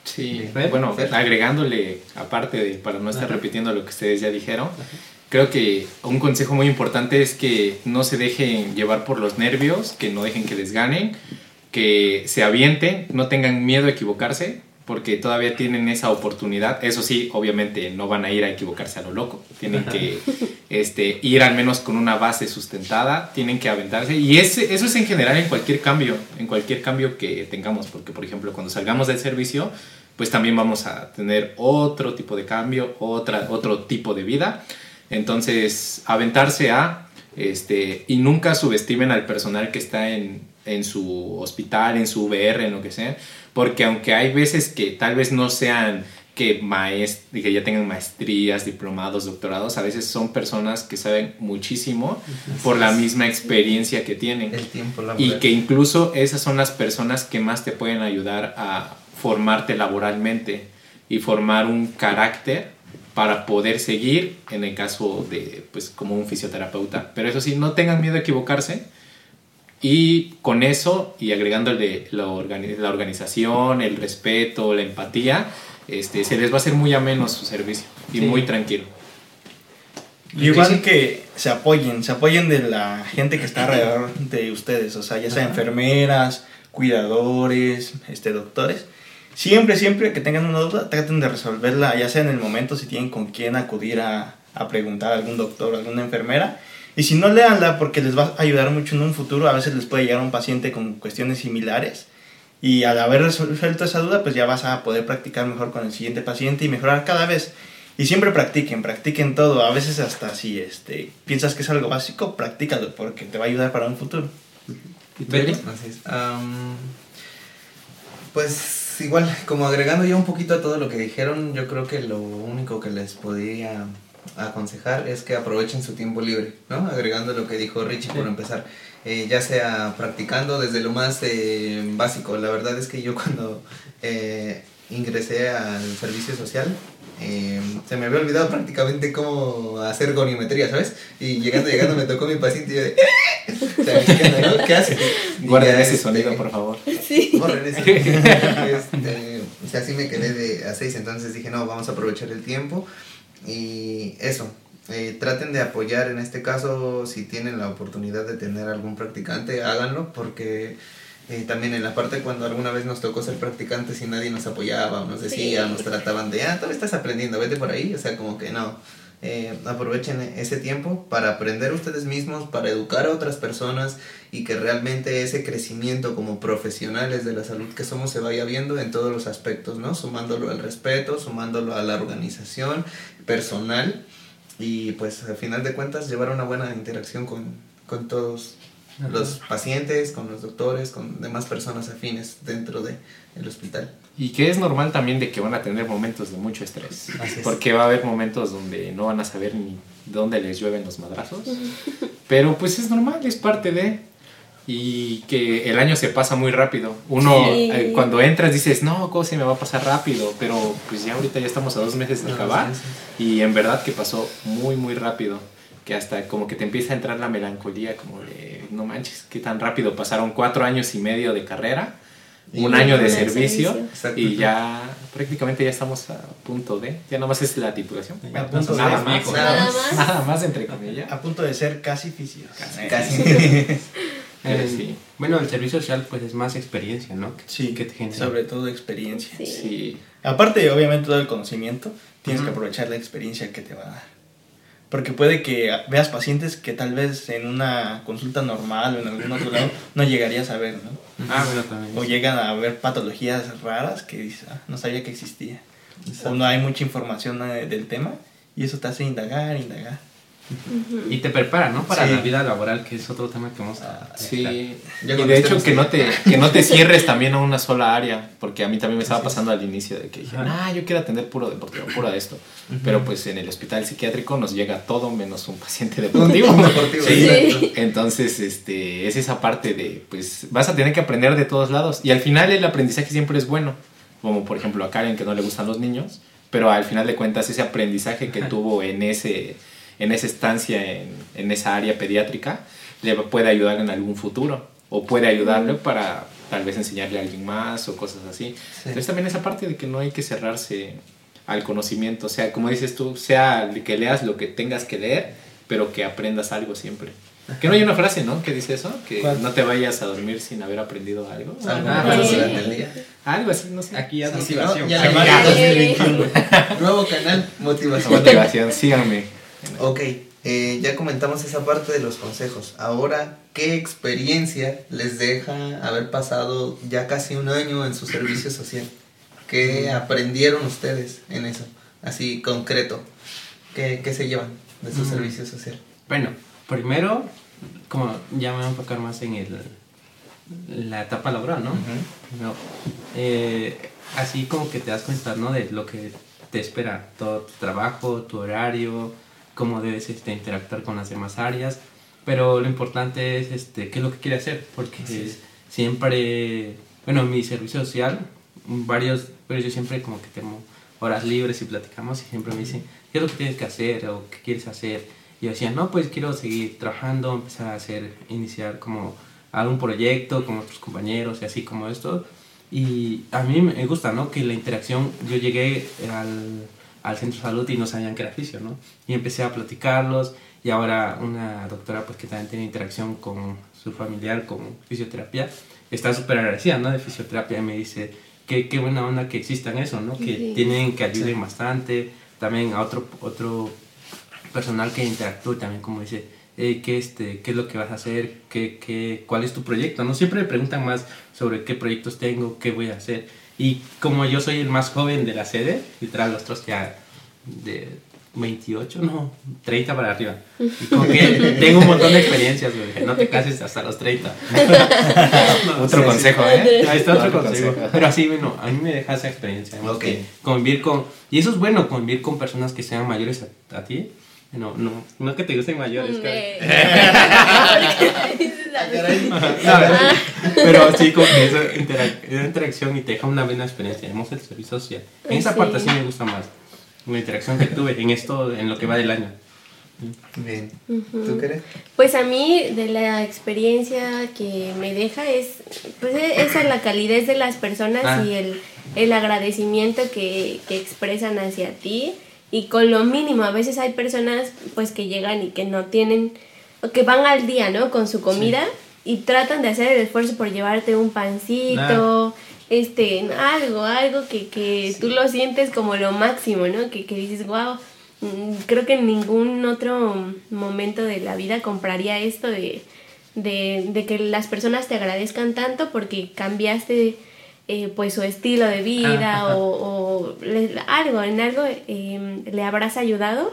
Sí, Fer, bueno, Fer. agregándole, aparte de, para no estar repitiendo lo que ustedes ya dijeron, creo que un consejo muy importante es que no se dejen llevar por los nervios, que no dejen que les ganen, que se avienten, no tengan miedo a equivocarse, porque todavía tienen esa oportunidad. Eso sí, obviamente no van a ir a equivocarse a lo loco, tienen que este, ir al menos con una base sustentada, tienen que aventarse. Y ese, eso es en general en cualquier cambio, en cualquier cambio que tengamos, porque por ejemplo cuando salgamos del servicio, pues también vamos a tener otro tipo de cambio, otra, otro tipo de vida. Entonces, aventarse a, este, y nunca subestimen al personal que está en, en su hospital, en su VR, en lo que sea, porque aunque hay veces que tal vez no sean que, maest que ya tengan maestrías, diplomados, doctorados, a veces son personas que saben muchísimo por la misma experiencia que tienen. El tiempo Y laboral. que incluso esas son las personas que más te pueden ayudar a formarte laboralmente y formar un carácter para poder seguir en el caso de, pues, como un fisioterapeuta. Pero eso sí, no tengan miedo a equivocarse y con eso y agregándole la, organi- la organización, el respeto, la empatía, este, se les va a hacer muy ameno su servicio y Sí. muy tranquilo. Y Igual que se apoyen, se apoyen de la gente que está alrededor de ustedes, o sea, ya sea enfermeras, cuidadores, este, doctores. Siempre, siempre que tengan una duda, traten de resolverla, ya sea en el momento, si tienen con quién acudir a, a preguntar a algún doctor o alguna enfermera. Y si no, léanla porque les va a ayudar mucho en un futuro. A veces les puede llegar un paciente con cuestiones similares. Y al haber resuelto esa duda, pues ya vas a poder practicar mejor con el siguiente paciente y mejorar cada vez. Y siempre practiquen, practiquen todo. A veces hasta si este, piensas que es algo básico, practícalo porque te va a ayudar para un futuro. ¿Y tú, Eli? Así es. Am, pues igual, como agregando ya un poquito a todo lo que dijeron, yo creo que lo único que les podría aconsejar es que aprovechen su tiempo libre, ¿no? Agregando lo que dijo Richie por empezar, eh, ya sea practicando desde lo más eh, básico. La verdad es que yo cuando eh, ingresé al servicio social, eh, se me había olvidado prácticamente cómo hacer gonimetría, ¿sabes? Y llegando, llegando me tocó mi paciente y yo de... O sea, ¿qué, onda, ¿qué hace? Y Guarden ese este, sonido, por favor. Sí. borren. Este, o sea, así me quedé de a seis, entonces dije, no, vamos a aprovechar el tiempo. Y eso, eh, traten de apoyar en este caso, si tienen la oportunidad de tener algún practicante, háganlo, porque eh, también en la parte cuando alguna vez nos tocó ser practicantes y nadie nos apoyaba o nos decía, Sí. nos trataban de, ah, todavía estás aprendiendo, vete por ahí, o sea, como que no. Eh, aprovechen ese tiempo para aprender ustedes mismos, para educar a otras personas y que realmente ese crecimiento como profesionales de la salud que somos se vaya viendo en todos los aspectos, ¿no? Sumándolo al respeto, sumándolo a la organización personal y pues al final de cuentas llevar una buena interacción con, con todos los pacientes, con los doctores, con demás personas afines dentro del el hospital. Y que es normal también de que van a tener momentos de mucho estrés. Así es. Porque va a haber momentos donde no van a saber ni dónde les llueven los madrazos. Pero pues es normal, es parte de... Y que el año se pasa muy rápido. Uno Sí. eh, cuando entras dices, no, ¿cómo se me va a pasar rápido? Pero pues ya ahorita ya estamos a dos meses de No, acabar. sí, sí. Y en verdad que pasó muy, muy rápido. Que hasta como que te empieza a entrar la melancolía, como de, no manches, qué tan rápido pasaron cuatro años y medio de carrera, un año de servicio, y ya prácticamente ya estamos a punto de, ya nomás es la titulación. A Bueno, punto de- nada más, Nada más. nada más entre comillas. A punto de ser casi fisios. Casi. Eh, sí. Bueno, el servicio social pues es más experiencia, ¿no? Sí, Que te genera. sobre todo experiencia. Sí. Sí, Aparte, obviamente, todo el conocimiento, tienes que aprovechar la experiencia que te va a dar. Porque puede que veas pacientes que tal vez en una consulta normal o en algún otro lado no llegarías a ver, ¿no? Ah, bueno, también. O llegan a ver patologías raras que dices, "Ah, no sabía que existía. O no hay mucha información eh, del tema y eso te hace indagar, indagar. Y te prepara, ¿no? Para Sí. la vida laboral, que es otro tema que vamos a... Sí, Ya y de hecho que no, te, que no te cierres también a una sola área, porque a mí también me estaba pasando al inicio de que dije, ah, yo quiero atender puro deportivo, puro de esto, pero pues en el hospital psiquiátrico nos llega todo menos un paciente deportivo. Deportivo, Sí. Entonces, este, es esa parte de, pues, vas a tener que aprender de todos lados. Y al final el aprendizaje siempre es bueno. Como por ejemplo a Karen, que no le gustan los niños. Pero al final de cuentas, ese aprendizaje que tuvo en, ese, en esa estancia, en, en esa área pediátrica, le puede ayudar en algún futuro. O puede ayudarle para tal vez enseñarle a alguien más o cosas así. Entonces también esa parte de que no hay que cerrarse al conocimiento. O sea, como dices tú, sea que leas lo que tengas que leer, pero que aprendas algo siempre. Que no hay una frase, ¿no? Que dice eso, que ¿Cuál? no te vayas a dormir sin haber aprendido algo. Algo Ah, sí. día. algo así, no sé. Aquí ya motivación. ¿no? Ya Aquí la ya. marca 2021. Nuevo canal, motivación. Motivación, síganme. Ok, eh, ya comentamos esa parte de los consejos. Ahora, ¿qué experiencia les deja haber pasado ya casi un año en su servicio social? ¿Qué aprendieron ustedes en eso? Así, concreto. ¿Qué, qué se llevan de su Mm. servicio social? Bueno, primero, como ya me voy a enfocar más en el, la etapa laboral, ¿no? Primero, eh, así como que te das cuenta, ¿no? De lo que te espera, todo tu trabajo, tu horario, cómo debes este, interactuar con las demás áreas, pero lo importante es este, qué es lo que quieres hacer, porque siempre, bueno, en mi servicio social, varios, pero yo siempre como que tengo horas libres y platicamos y siempre me dicen, ¿qué es lo que tienes que hacer o qué quieres hacer? Y yo decía, no, pues quiero seguir trabajando, empezar a hacer, iniciar como algún proyecto con otros compañeros y así como esto. Y a mí me gusta, ¿no? Que la interacción, yo llegué al, al centro de salud y no sabían que era fisio, ¿no? Y empecé a platicarlos y ahora una doctora pues que también tiene interacción con su familiar con fisioterapia, está súper agradecida, ¿no? De fisioterapia y me dice, qué, qué buena onda que existan eso, ¿no? Que Sí. tienen, que ayuden bastante. También a otro, otro personal que interactúe también como dice, "Hey, ¿qué, este, ¿qué es lo que vas a hacer? ¿Qué, qué, ¿Cuál es tu proyecto? ¿no? Siempre me preguntan más sobre qué proyectos tengo, qué voy a hacer. Y como yo soy el más joven de la sede, literal, los otros ya de 28, no, 30 para arriba. Y como que tengo un montón de experiencias, güey, no te cases hasta los 30. Otro consejo, ¿eh? Ahí está otro Otro consejo. consejo. Pero así, bueno, a mí me deja esa experiencia. además Ok. que convivir con... Y eso es bueno, convivir con personas que sean mayores a, a ti. No, no, no que te gusten mayores, claro. Pero sí, como que esa, interac- esa interacción y te deja una buena experiencia. Hemos el servicio social. En esa Sí. parte sí me gusta más. La interacción que tuve en esto, en lo que va del año. Bien. ¿Tú querés? Pues a mí de la experiencia que me deja es pues e- esa la calidez de las personas Ah. y el, el agradecimiento que, que expresan hacia ti y con lo mínimo a veces hay personas pues que llegan y que no tienen o que van al día no con su comida y tratan de hacer el esfuerzo por llevarte un pancito este algo algo que, que tú lo sientes como lo máximo no que, que dices wow Mm, creo que en ningún otro momento de la vida compraría esto de, de, de que las personas te agradezcan tanto porque cambiaste eh, pues su estilo de vida Ajá. o, o le- algo, en algo eh, le habrás ayudado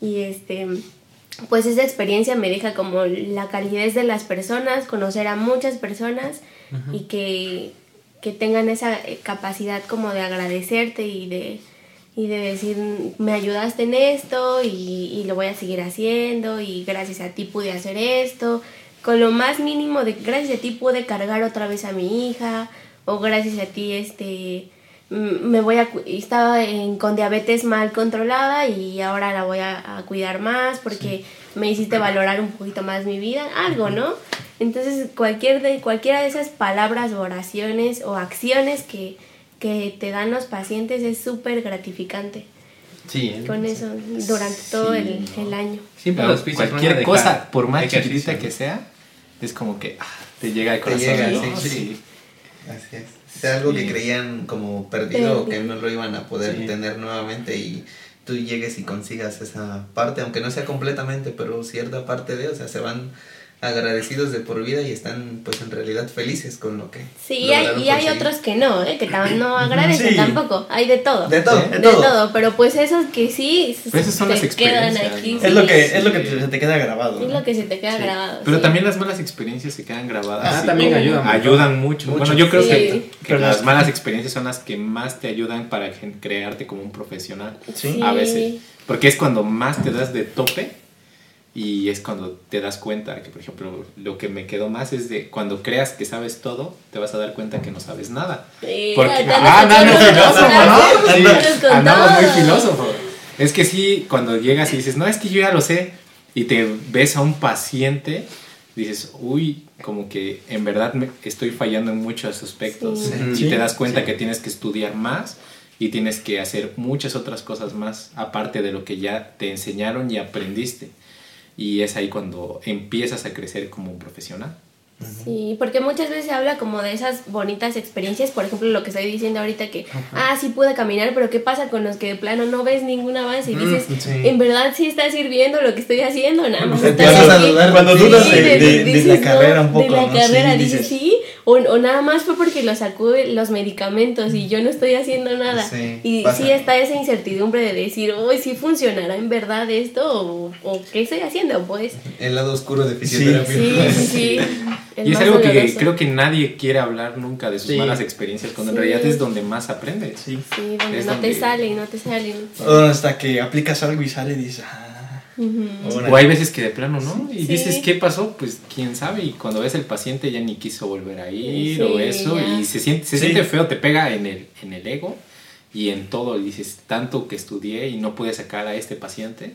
y este pues esa experiencia me deja como la calidez de las personas, conocer a muchas personas y que, que tengan esa eh, capacidad como de agradecerte y de, y de decir, me ayudaste en esto y, y lo voy a seguir haciendo y gracias a ti pude hacer esto. Con lo más mínimo de gracias a ti pude cargar otra vez a mi hija o gracias a ti este me voy a cu- estaba en- con diabetes mal controlada y ahora la voy a, a cuidar más porque me hiciste valorar un poquito más mi vida, algo, ¿no? Entonces cualquier de, cualquiera de esas palabras o oraciones o acciones que, que te dan los pacientes es súper gratificante Sí. ¿eh? con eso durante todo el, el año. Siempre los cualquier cosa, por más chiquitita que sea, es como que ah, te llega al Te corazón. llega, ¿no? sí, Sí. Así es. Algo que creían como perdido o que no lo iban a poder Sí. tener nuevamente y tú llegues y consigas esa parte, aunque no sea completamente, pero cierta parte de, o sea, se van agradecidos de por vida y están pues en realidad felices con lo que Sí, y hay, y hay otros que no, ¿eh? que no agradecen Sí. tampoco. Hay de todo. De todo, De, de todo. todo. Pero pues esos que sí, esas son te las quedan experiencias, aquí. ¿no? sí. Es lo que, es lo que te, se te queda grabado. Es ¿no? lo que se te queda Sí. grabado. Pero sí. también las malas experiencias se quedan grabadas. Ah, sí. también ayudan. Ayudan mucho. Mucho. Bueno, yo creo Sí. que, que Pero las las- malas experiencias son las que más te ayudan para crearte como un profesional. Sí. A veces. Porque es cuando más te das de tope y es cuando te das cuenta que, por ejemplo, lo que me quedó más es de cuando creas que sabes todo, te vas a dar cuenta que no sabes nada. Sí, Porque, ah, no, no, contando filósofo, ¿no? andamos muy filósofo. Es que sí, cuando llegas y dices, no, es que yo ya lo sé, y te ves a un paciente, dices, uy, como que en verdad me estoy fallando en muchos aspectos. Sí. Y Sí, te das cuenta sí. que tienes que estudiar más y tienes que hacer muchas otras cosas más, aparte de lo que ya te enseñaron y aprendiste. Y es ahí cuando empiezas a crecer como un profesional. Sí, porque muchas veces se habla como de esas bonitas experiencias, por ejemplo, lo que estoy diciendo ahorita que, ah, sí pude caminar, pero ¿qué pasa con los que de plano no ves ningún avance y Mm, dices, sí. en verdad sí está sirviendo lo que estoy haciendo, nada más estás empiezas a aquí". dudar Cuando Sí, dudas de, de- de- de dices, la carrera un poco, de la ¿no? carrera, Sí, dices, sí, o, o nada más fue porque lo sacó los medicamentos y yo no estoy haciendo nada. Sí, y pasa. sí está esa incertidumbre de decir, hoy sí funcionará en verdad esto o, o qué estoy haciendo, pues. el lado oscuro de fisioterapia. Sí, sí, y es algo que creo que nadie quiere hablar nunca de sus Sí. malas experiencias, cuando Sí. en realidad es donde más aprendes. Sí. Sí, donde Es no donde- te sale y no te sale. O hasta que aplicas algo y sale y dices, ah. O hay veces que de plano no, y Sí. dices, ¿qué pasó? Pues quién sabe, y cuando ves el paciente ya ni quiso volver a ir Sí, o eso, ya. y se siente, se Sí. siente feo, te pega en el, en el ego y en todo, y dices, tanto que estudié y no pude sacar a este paciente,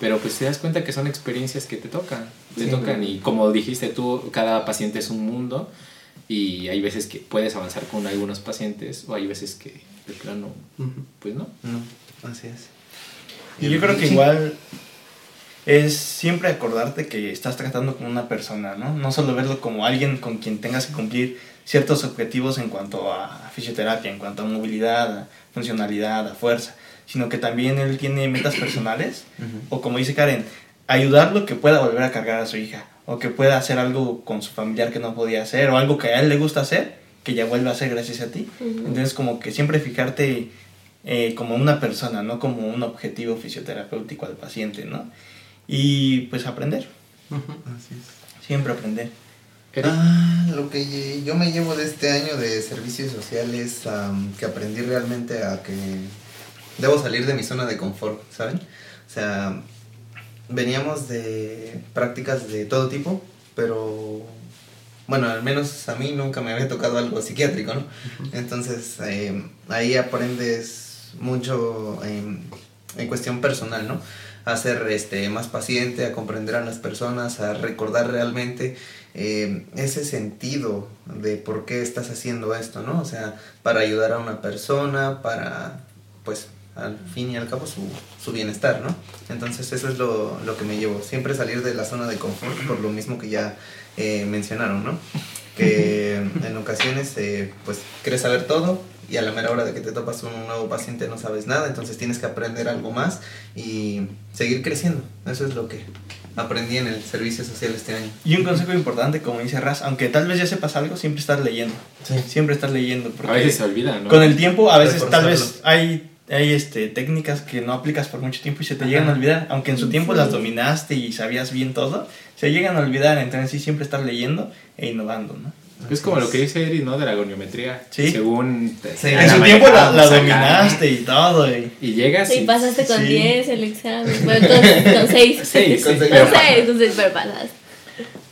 pero pues te das cuenta que son experiencias que te tocan, te Sí. tocan, y como dijiste tú, cada paciente es un mundo, y hay veces que puedes avanzar con algunos pacientes, o hay veces que de plano, pues no. No, así es. Y yo creo que igual es siempre acordarte que estás tratando con una persona, ¿no? No solo verlo como alguien con quien tengas que cumplir ciertos objetivos en cuanto a fisioterapia, en cuanto a movilidad, a funcionalidad, a fuerza, sino que también él tiene metas personales, Ujú. o como dice Karen, ayudarlo que pueda volver a cargar a su hija, o que pueda hacer algo con su familiar que no podía hacer, o algo que a él le gusta hacer, que ya vuelva a hacer gracias a ti. Ujú. Entonces como que siempre fijarte eh, como una persona, no como un objetivo fisioterapéutico al paciente, ¿no? Y pues aprender, Así es. siempre aprender. Ah, lo que yo me llevo de este año de servicios sociales, am, que aprendí realmente a que debo salir de mi zona de confort, ¿saben? O sea, veníamos de prácticas de todo tipo, pero bueno, al menos a mí nunca me había tocado algo psiquiátrico, ¿no? Entonces eh, ahí aprendes mucho en, en cuestión personal, ¿no? A ser este, más paciente, a comprender a las personas, a recordar realmente eh, ese sentido de por qué estás haciendo esto, ¿no? O sea, para ayudar a una persona, para, pues, al fin y al cabo su, su bienestar, ¿no? Entonces eso es lo, lo que me llevo, siempre salir de la zona de confort, por lo mismo que ya eh, mencionaron, ¿no? Que en ocasiones, eh, pues, quieres saber todo y a la mera hora de que te topas un nuevo paciente no sabes nada, entonces tienes que aprender algo más y seguir creciendo. Eso es lo que aprendí en el servicio social este año. Y un consejo importante, como dice Raz, aunque tal vez ya sepas algo, siempre estar leyendo. Sí. Siempre estar leyendo. Porque A veces se olvida, ¿no? con el tiempo, a veces tal vez hay, hay este, técnicas que no aplicas por mucho tiempo y se te llegan a olvidar. Aunque en su tiempo Sí. las dominaste y sabías bien todo, se llegan a olvidar. Entonces sí, siempre estar leyendo e innovando, ¿no? Es como lo que dice Eri, ¿no? De la goniometría. Sí. Según... te- Sí. En su tiempo la, la dominaste y todo. Y, Y llegas Sí, y... pasaste con sí. 10 el examen. Bueno, con, con 6. Seis, Con sí, seis. pero Con 6, entonces, pero pasaste.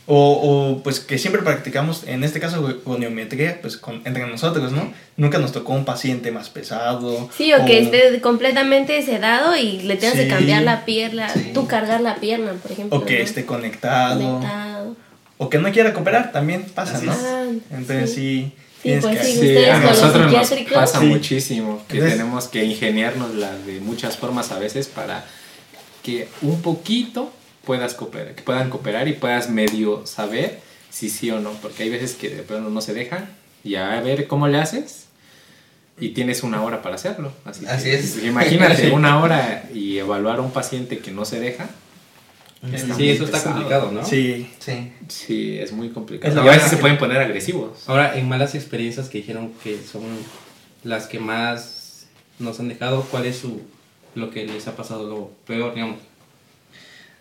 o, o, pues que siempre practicamos, en este caso goniometría, pues con, entre nosotros, ¿no? Nunca nos tocó un paciente más pesado. Sí, o que esté completamente sedado y le tengas Sí. que cambiar la pierna, Sí. tú cargar la pierna, por ejemplo. O que ¿no? esté conectado. Conectado. O que no quiera cooperar, también pasa, Así ¿no? es. Ah, Entonces sí. Sí, pues que- sí, a nosotros nos pasa Sí. muchísimo que Entonces- tenemos que ingeniárnosla de muchas formas a veces para que un poquito puedas cooperar, que puedan cooperar y puedas medio saber si sí o no, porque hay veces que de plano no se dejan y a ver cómo le haces y tienes una hora para hacerlo. Así, Así que, es. Imagínate una hora y evaluar a un paciente que no se deja, Sí, eso está pesado. complicado, ¿no? Sí. Sí. Sí, es muy complicado. Es y a veces se pueden poner agresivos. Ahora, en malas experiencias que dijeron que son las que más nos han dejado, ¿cuál es su lo que les ha pasado lo peor, digamos?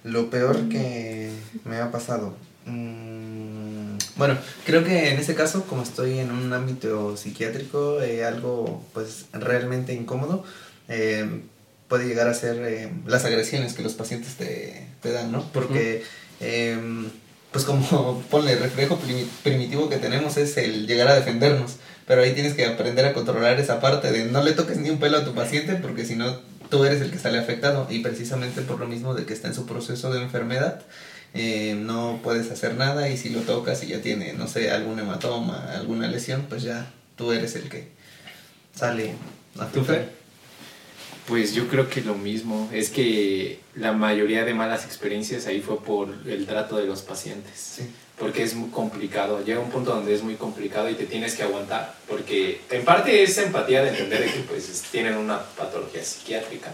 Lo peor que me ha pasado. mm, bueno, creo que en este caso, como estoy en un ámbito psiquiátrico, eh, algo pues realmente incómodo, eh, puede llegar a ser eh, las agresiones que los pacientes te, te dan, ¿no? Porque, eh, pues como ponle el reflejo primi- primitivo que tenemos es el llegar a defendernos, pero ahí tienes que aprender a controlar esa parte de no le toques ni un pelo a tu paciente porque si no tú eres el que sale afectado y precisamente por lo mismo de que está en su proceso de enfermedad eh, no puedes hacer nada y si lo tocas y ya tiene, no sé, algún hematoma, alguna lesión, pues ya tú eres el que sale ¿Tú. Fer? Pues yo creo que lo mismo. Es que la mayoría de malas experiencias ahí fue por el trato de los pacientes. Sí. Porque es muy complicado. Llega un punto donde es muy complicado y te tienes que aguantar. Porque en parte es empatía de entender que pues es- tienen una patología psiquiátrica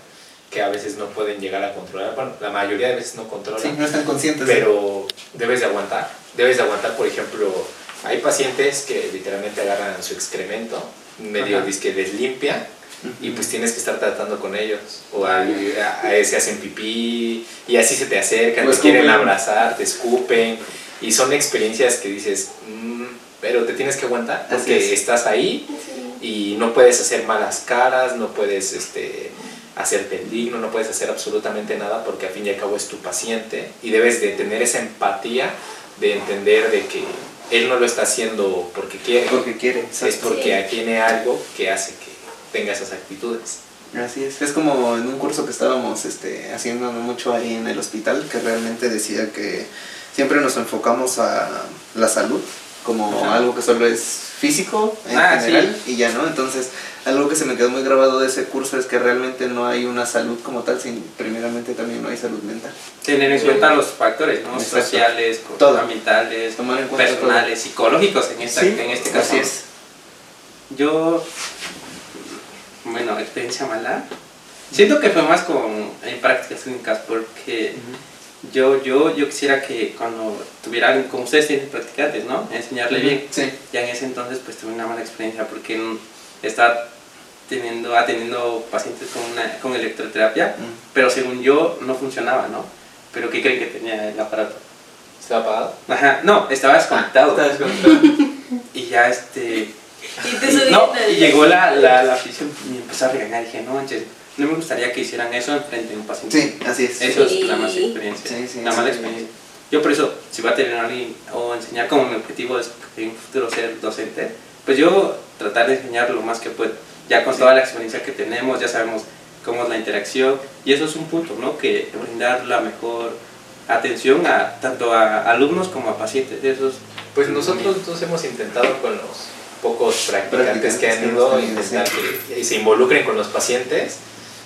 que a veces no pueden llegar a controlar. Bueno, la mayoría de veces no controlan. Sí, no están conscientes pero debes de aguantar. Debes de aguantar, por ejemplo, hay pacientes que literalmente agarran su excremento, medio disque les limpia y pues tienes que estar tratando con ellos. O a, a- a- se hacen pipí y así se te acercan, O te quieren abrazar, te escupen y son experiencias que dices, "Mm", pero te tienes que aguantar porque es. estás ahí y no puedes hacer malas caras, no puedes este, hacerte el digno, no puedes hacer absolutamente nada porque al fin y al cabo es tu paciente y debes de tener esa empatía de entender de que él no lo está haciendo porque quiere, porque quiere. es porque tiene algo que hace que tenga esas actitudes. Así es, es como en un curso que estábamos este, haciendo no mucho ahí en el hospital, que realmente decía que siempre nos enfocamos a la salud como Ajá. algo que solo es físico en Ah, general y ya no, entonces algo que se me quedó muy grabado de ese curso es que realmente no hay una salud como tal, sin primeramente también no hay salud mental. Tener en cuenta los factores, ¿no? Exacto. Sociales, Todo. ambientales, personales, psicológicos en, esta, en este caso. así es. Yo, bueno, experiencia mala. Siento que fue más con en prácticas clínicas porque yo, yo, yo quisiera que cuando tuviera alguien, como ustedes tienen practicantes, ¿no? Enseñarle bien. Sí. Ya en ese entonces pues tuve una mala experiencia porque estaba teniendo, atendiendo pacientes con, una, con electroterapia, Mm. pero según yo no funcionaba, ¿no? Pero ¿qué creen que tenía el aparato? ¿Está apagado? Ajá, no, estaba desconectado. Está desconectado. Y ya este... Y tú y- no, y llegó la, la, la afición y me empezó a regañar. Dije, no manches, no me gustaría que hicieran eso enfrente de un paciente. Sí, así es. Eso Sí. es la mala experiencia. Sí, sí, la sí. mala experiencia. Yo por eso, si voy a tener a alguien o enseñar como mi objetivo es en un futuro ser docente, pues yo tratar de enseñar lo más que puedo. Ya con toda la experiencia que tenemos, ya sabemos cómo es la interacción y eso es un punto, ¿no? Que brindar la mejor atención a tanto a alumnos como a pacientes. Eso es Pues nosotros dos hemos intentado con los pocos practicantes que han Practicantes que ido, hemos tenido, intentar que se involucren con los pacientes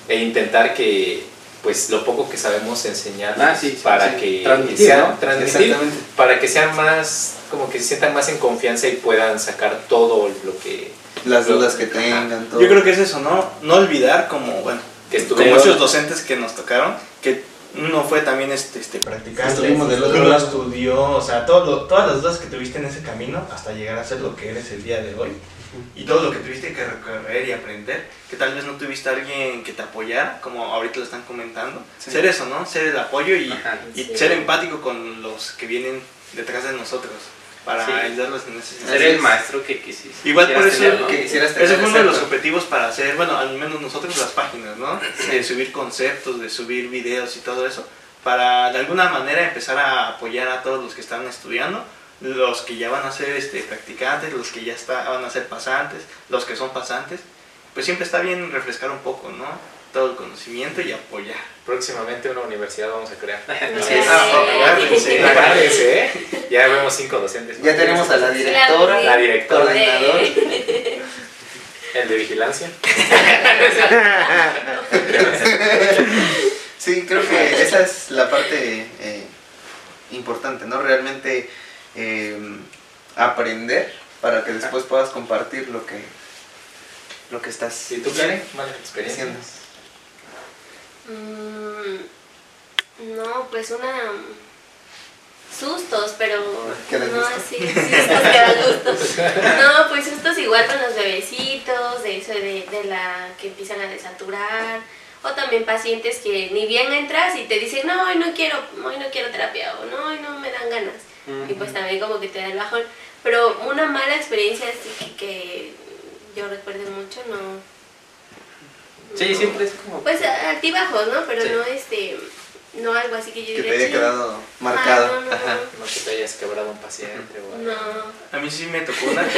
e intentar que pues lo poco que sabemos enseñar Ah, sí, sí, para sí. que Transmitir, sean ¿no? transmitir, para que sean más como que se sientan más en confianza y puedan sacar todo lo que Las lo- dudas que tengan, todo. Yo creo que es eso, ¿no? No olvidar como, bueno, que como muchos docentes que nos tocaron, que uno fue también este, este practicante, Estuvimos del otro uno lado. estudió, o sea, todo lo- todas las dudas que tuviste en ese camino hasta llegar a ser lo que eres el día de hoy. Y todo lo que tuviste que recorrer y aprender, que tal vez no tuviste a alguien que te apoyara, como ahorita lo están comentando. Sí. Ser eso, ¿no? Ser el apoyo y, Ajá. y Sí. ser empático con los que vienen detrás de nosotros, para Sí. ayudarlos en ese ser el maestro que quisiste. Igual por quisieras eso tener, ¿no? que quisieras tener Ese fue uno de los objetivos para hacer, bueno, al menos nosotros las páginas, ¿no? De subir conceptos, de subir videos y todo eso, para de alguna manera empezar a apoyar a todos los que están estudiando, los que ya van a ser este, practicantes, los que ya está, van a ser pasantes, los que son pasantes, pues siempre está bien refrescar un poco, ¿no? Todo el conocimiento y apoyar. próximamente una universidad vamos a crear. Sí. agárrense. Agárrense, ¿eh? Ya vemos cinco docentes. Ya tenemos a la directora, La directora, coordinador. el de vigilancia. Sí, creo que esa es la parte eh, importante, ¿no? Realmente eh, aprender para que después puedas compartir lo que lo que estás ¿Y tú, Karen? Experiencia. Mm, No, pues una sustos, pero ¿Qué les no así, sustos que dan gustos. No, pues sustos igual con los bebecitos, de eso de, de la que empiezan a desaturar, o también pacientes que ni bien entras y te dicen, no, hoy no quiero, hoy no quiero terapia, o no, hoy no me dan ganas. Y pues también como que te da el bajón. Pero una mala experiencia así que, que yo recuerdo mucho, no. Sí, no. siempre es como... Pues altibajos, ¿no? Pero Sí. no este, no algo así que yo Que diría, te haya "Sí". quedado Ah, marcado. no, no, Ajá. No que te hayas quebrado un paciente o algo. no. A mí sí me tocó una. El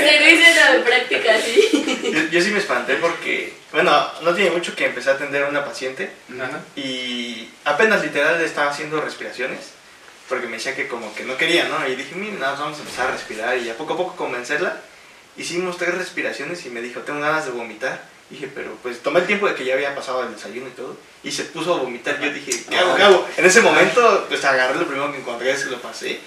servicio de práctica, sí. yo, yo sí me espanté porque, bueno, no tiene mucho que empecé a atender a una paciente Ajá. y apenas literal le estaba haciendo respiraciones porque me decía que como que no quería, ¿no? Y dije, mira, nada, vamos a empezar a respirar y a poco a poco convencerla. Hicimos tres respiraciones y me dijo, tengo ganas de vomitar. Dije, pero pues tomé el tiempo de que ya había pasado el desayuno y todo y se puso a vomitar. Yo dije, ¿qué hago? ¿Qué hago? En ese momento, pues agarré lo primero que encontré, se lo pasé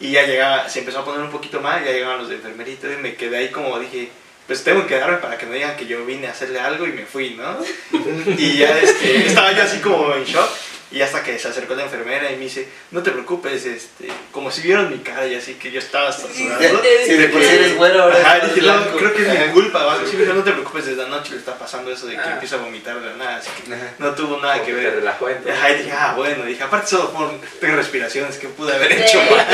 y ya llegaba, se empezó a poner un poquito mal, ya llegaban los de enfermerito y me quedé ahí como dije, pues tengo que quedarme para que no digan que yo vine a hacerle algo y me fui, ¿no? y ya este, estaba yo así como en shock y hasta que se acercó la enfermera y me dice, no te preocupes, este, como si vieron mi cara y así que yo estaba hasta sudando. Si de por sí eres güero, ahora Ajá, estás dije, no, creo que es mi culpa, me dijo, no te preocupes, desde anoche le está pasando eso de que Ah. empieza a vomitar de la nada, así que no tuvo nada Como que Te ver. Ajá, y dije, ah, bueno, dije, aparte solo fueron tres respiraciones que pude haber hecho mal.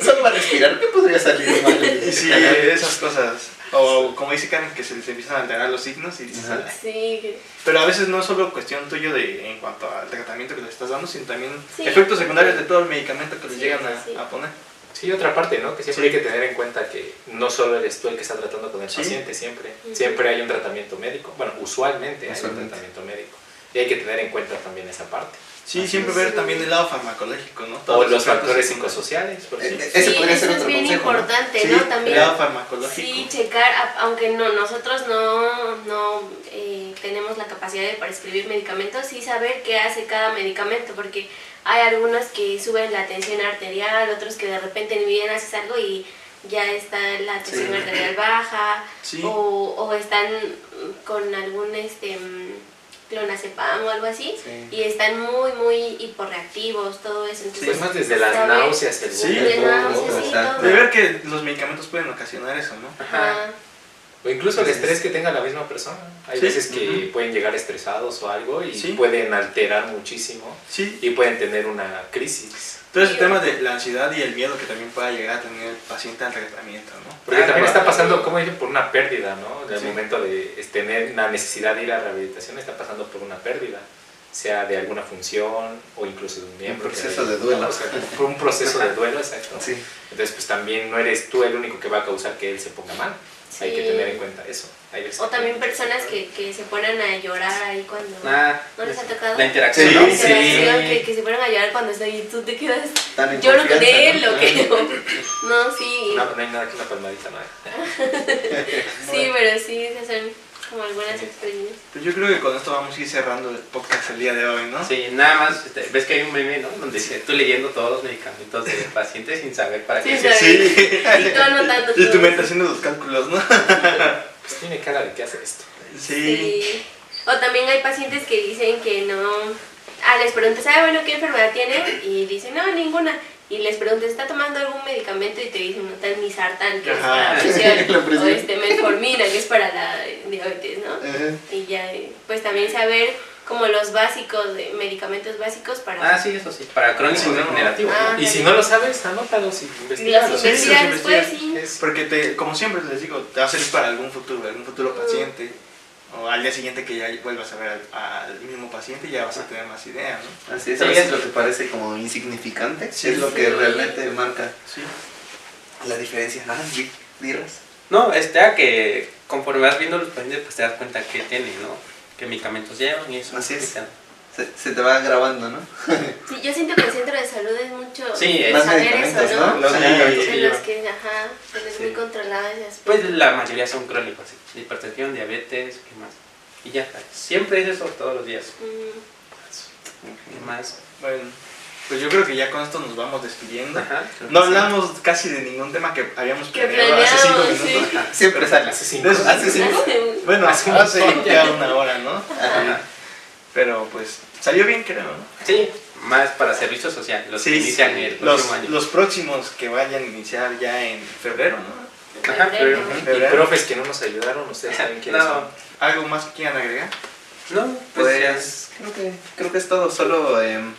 Solo para respirar, ¿qué podría salir mal? Y sí, esas cosas. O como dice Karen, que se les empiezan a alterar los signos y dices. Sí, Pero a veces no es solo cuestión tuyo de, en cuanto al tratamiento que le estás dando, sino también Sí. efectos secundarios de todo el medicamento que les Sí, llegan sí, a, sí. a poner. Sí, otra parte, ¿no? Que siempre hay que tener en cuenta que no solo eres tú el que está tratando con el Sí. paciente, siempre. Siempre hay un tratamiento médico. Bueno, usualmente hay un tratamiento médico. Y hay que tener en cuenta también esa parte. Sí, Así siempre ver también el lado farmacológico, ¿no? O Todos los factores psicosociales, por Eh, eh, Ese sí, podría ser eso otro es bien consejo, ¿no? importante, Sí, ¿no? el También lado farmacológico. Sí, checar, aunque no nosotros no, no eh, tenemos la capacidad de prescribir medicamentos, sí saber qué hace cada medicamento, porque hay algunos que suben la tensión arterial, otros que de repente ni bien haces algo y ya está la tensión Sí. arterial baja, Sí. o, o están con algún este mm, clonazepam o algo así, Sí. y están muy, muy hiperreactivos, todo eso. Entonces, Pues más desde las saber- náuseas, el Sí. sí, todo. De ver que los medicamentos pueden ocasionar eso, ¿no? Ajá. O incluso el estrés que tenga la misma persona. Hay Sí. veces que Ujú. pueden llegar estresados o algo y Sí. pueden alterar muchísimo Sí. y pueden tener una crisis. Todo ese tema de la ansiedad y el miedo que también pueda llegar a tener el paciente al tratamiento, ¿no? Porque Ah, también está pasando, como dije, por una pérdida, ¿no? En el Sí. momento de es, tener la necesidad de ir a rehabilitación, está pasando por una pérdida, sea de alguna función o incluso de un miembro. que- proceso de duelo. ¿no? O sea, por un proceso de duelo, exacto. Sí. Entonces, pues también no eres tú el único que va a causar que él se ponga mal. Hay que Sí. tener en cuenta eso. Hay veces O también que- personas que, que se ponen a llorar ahí cuando... Ah, ¿No les ha tocado? La interacción, Sí, sí. Que, que se ponen a llorar cuando estoy y tú te quedas... Lloro con él ¿no? o que... No, sí. No, no hay nada que una palmadita, no hay. Sí, pero sí, esas son como algunas experiencias. Pues yo creo que con esto vamos a ir cerrando el podcast el día de hoy, ¿no? Sí, nada más, este, ves que hay un meme, ¿no? Donde dice, tú leyendo todos los medicamentos del paciente sin saber para qué Sí, se sabe. Sí. Y tú anotando Y tu todo. mente haciendo los cálculos, ¿no? Pues tiene cara de que hace esto. Sí. O también hay pacientes que dicen que no. Ah, les preguntas, ah, bueno, ¿qué enfermedad tiene? Y dicen, no, ninguna. Y les preguntas, ¿está tomando algún medicamento? Y te dicen, no, tal misartán, que es para la presión. O este, metformina, que es para la diabetes, ¿no? Ajá. Y ya, eh, pues también saber como los básicos, de medicamentos básicos para... Ah, sí, eso sí, para crónicos Sí, no. degenerativos. Ah, Y si no lo sabes, anótalos y Y los investigalos. Sí, investigas sí, después, sí. Porque te, como siempre les digo, te va a servir para algún futuro, algún futuro paciente. O al día siguiente que ya vuelvas a ver al, al mismo paciente ya vas a tener más idea, ¿no? Así es, a veces lo que parece como insignificante Sí. es lo que Sí. realmente marca Sí. la diferencia. Ah, dirás. No, este, a que conforme vas viendo los pacientes, pues te das cuenta qué tienen, ¿no? Qué medicamentos llevan y eso. Así es. Se, se te va grabando, ¿no? Sí, yo siento que el centro de salud es mucho Sí, es- Más saber eso, ¿no? ¿no? Los Sí. De los que, ajá, tener Sí. muy controlado ese aspecto. Pues la mayoría son crónicos, sí. hipertensión, diabetes, ¿qué más? Y ya, siempre es eso todos los días. Mm, ¿Qué más? Bueno, pues yo creo que ya con esto nos vamos despidiendo. Ajá. No hablamos casi de ningún tema que habíamos Que planeado hace cinco minutos. sí. Siempre sale. Hace cinco. ¿Hace cinco? Bueno, Hace hace un montón. ya una hora, ¿no? Ajá. Pero pues salió bien, creo, ¿no? Sí, más para servicio social, los que inician el los, próximo año. los próximos que vayan a iniciar ya en febrero, ¿no? Ajá, Y Febrero. profes que no nos ayudaron, ustedes saben quiénes No, son. ¿Algo más que quieran agregar? no, pues, Pues creo que, creo que es todo, solo em,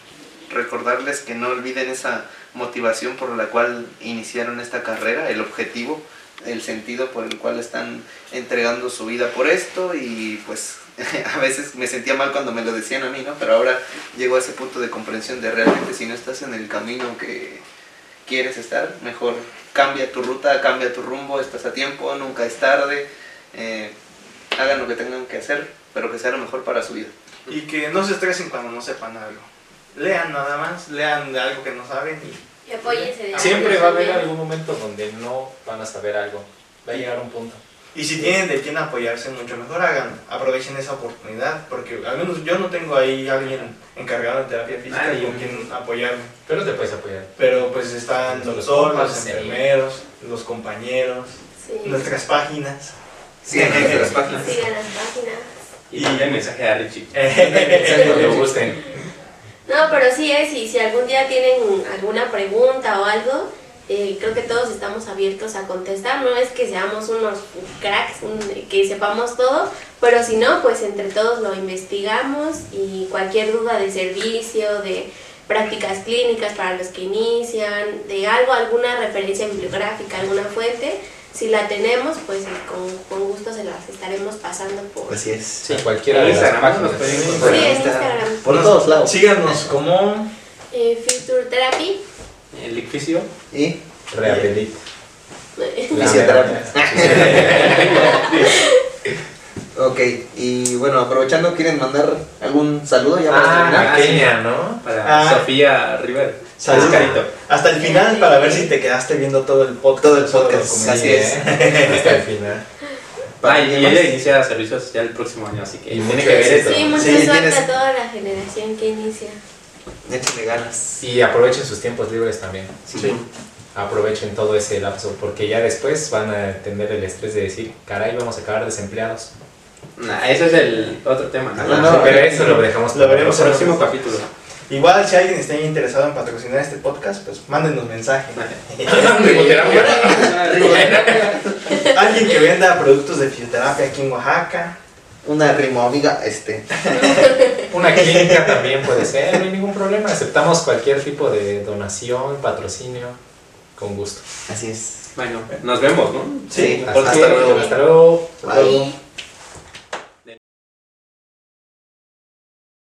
recordarles que no olviden esa motivación por la cual iniciaron esta carrera, el objetivo, el sentido por el cual están entregando su vida por esto y pues a veces me sentía mal cuando me lo decían a mí, ¿no? Pero ahora llego a ese punto de comprensión de realmente si no estás en el camino que quieres estar, mejor cambia tu ruta, cambia tu rumbo, estás a tiempo, nunca es tarde, eh, hagan lo que tengan que hacer, pero que sea lo mejor para su vida. Y que no se estresen cuando no sepan algo. Lean nada más, lean de algo que no saben y Y apóyense de Siempre va a haber algún momento donde no van a saber algo. Va a llegar un punto. Y si tienen de quién apoyarse, mucho mejor hagan, aprovechen esa oportunidad, porque al menos yo no tengo ahí alguien encargado de terapia física con quien apoyarme. Pero te puedes apoyar. Pero pues están Los doctores, los sí. enfermeros, los compañeros, Sí. nuestras páginas. Sigan nuestras páginas. Sigan las páginas. Y el mensaje a Richie. Lo gusten. No, pero sí es, y si algún día tienen alguna pregunta o algo, eh, creo que todos estamos abiertos a contestar. No es que seamos unos cracks, un- que sepamos todo, pero si no, pues entre todos lo investigamos y cualquier duda de servicio, de prácticas clínicas para los que inician, de algo, alguna referencia bibliográfica, alguna fuente, si la tenemos, pues con, con gusto se las estaremos pasando por... Así es. Sí, cualquiera En de las Instagram, páginas. nos pueden Sí, en Instagram. Por todos lados. Síganos como Eh, Future Therapy. El Icfisio. Y. La Fisioterapia. Ok, y bueno, aprovechando, ¿quieren mandar algún saludo ya para Ah, terminar? a Kenia, ¿no? Para Ah. Sofía River. Salud. Carito. hasta el final para ver si te quedaste viendo todo el podcast. Todo el podcast, así es. Hasta el final. Ah, y ella más. inicia servicios ya el próximo año, así que Y tiene que ver esto. Sí, mucha Sí, suerte tienes- a toda la generación que inicia. Échale ganas. Y aprovechen sus tiempos libres también. Sí. Aprovechen todo ese lapso, porque ya después van a tener el estrés de decir, caray, vamos a acabar desempleados. Nah, ese es el otro tema. ¿no? No, no, Pero eso lo dejamos Lo veremos otro. el próximo capítulo. Igual si alguien está interesado en patrocinar este podcast, pues mándenos mensaje. Alguien que venda productos de fisioterapia aquí en Oaxaca. Una rimo amiga, este. Una clínica también puede ser, no hay ningún problema. Aceptamos cualquier tipo de donación, patrocinio, con gusto. Así es. Bueno, nos vemos, ¿no? Sí, Hasta luego. Hasta luego. Bye.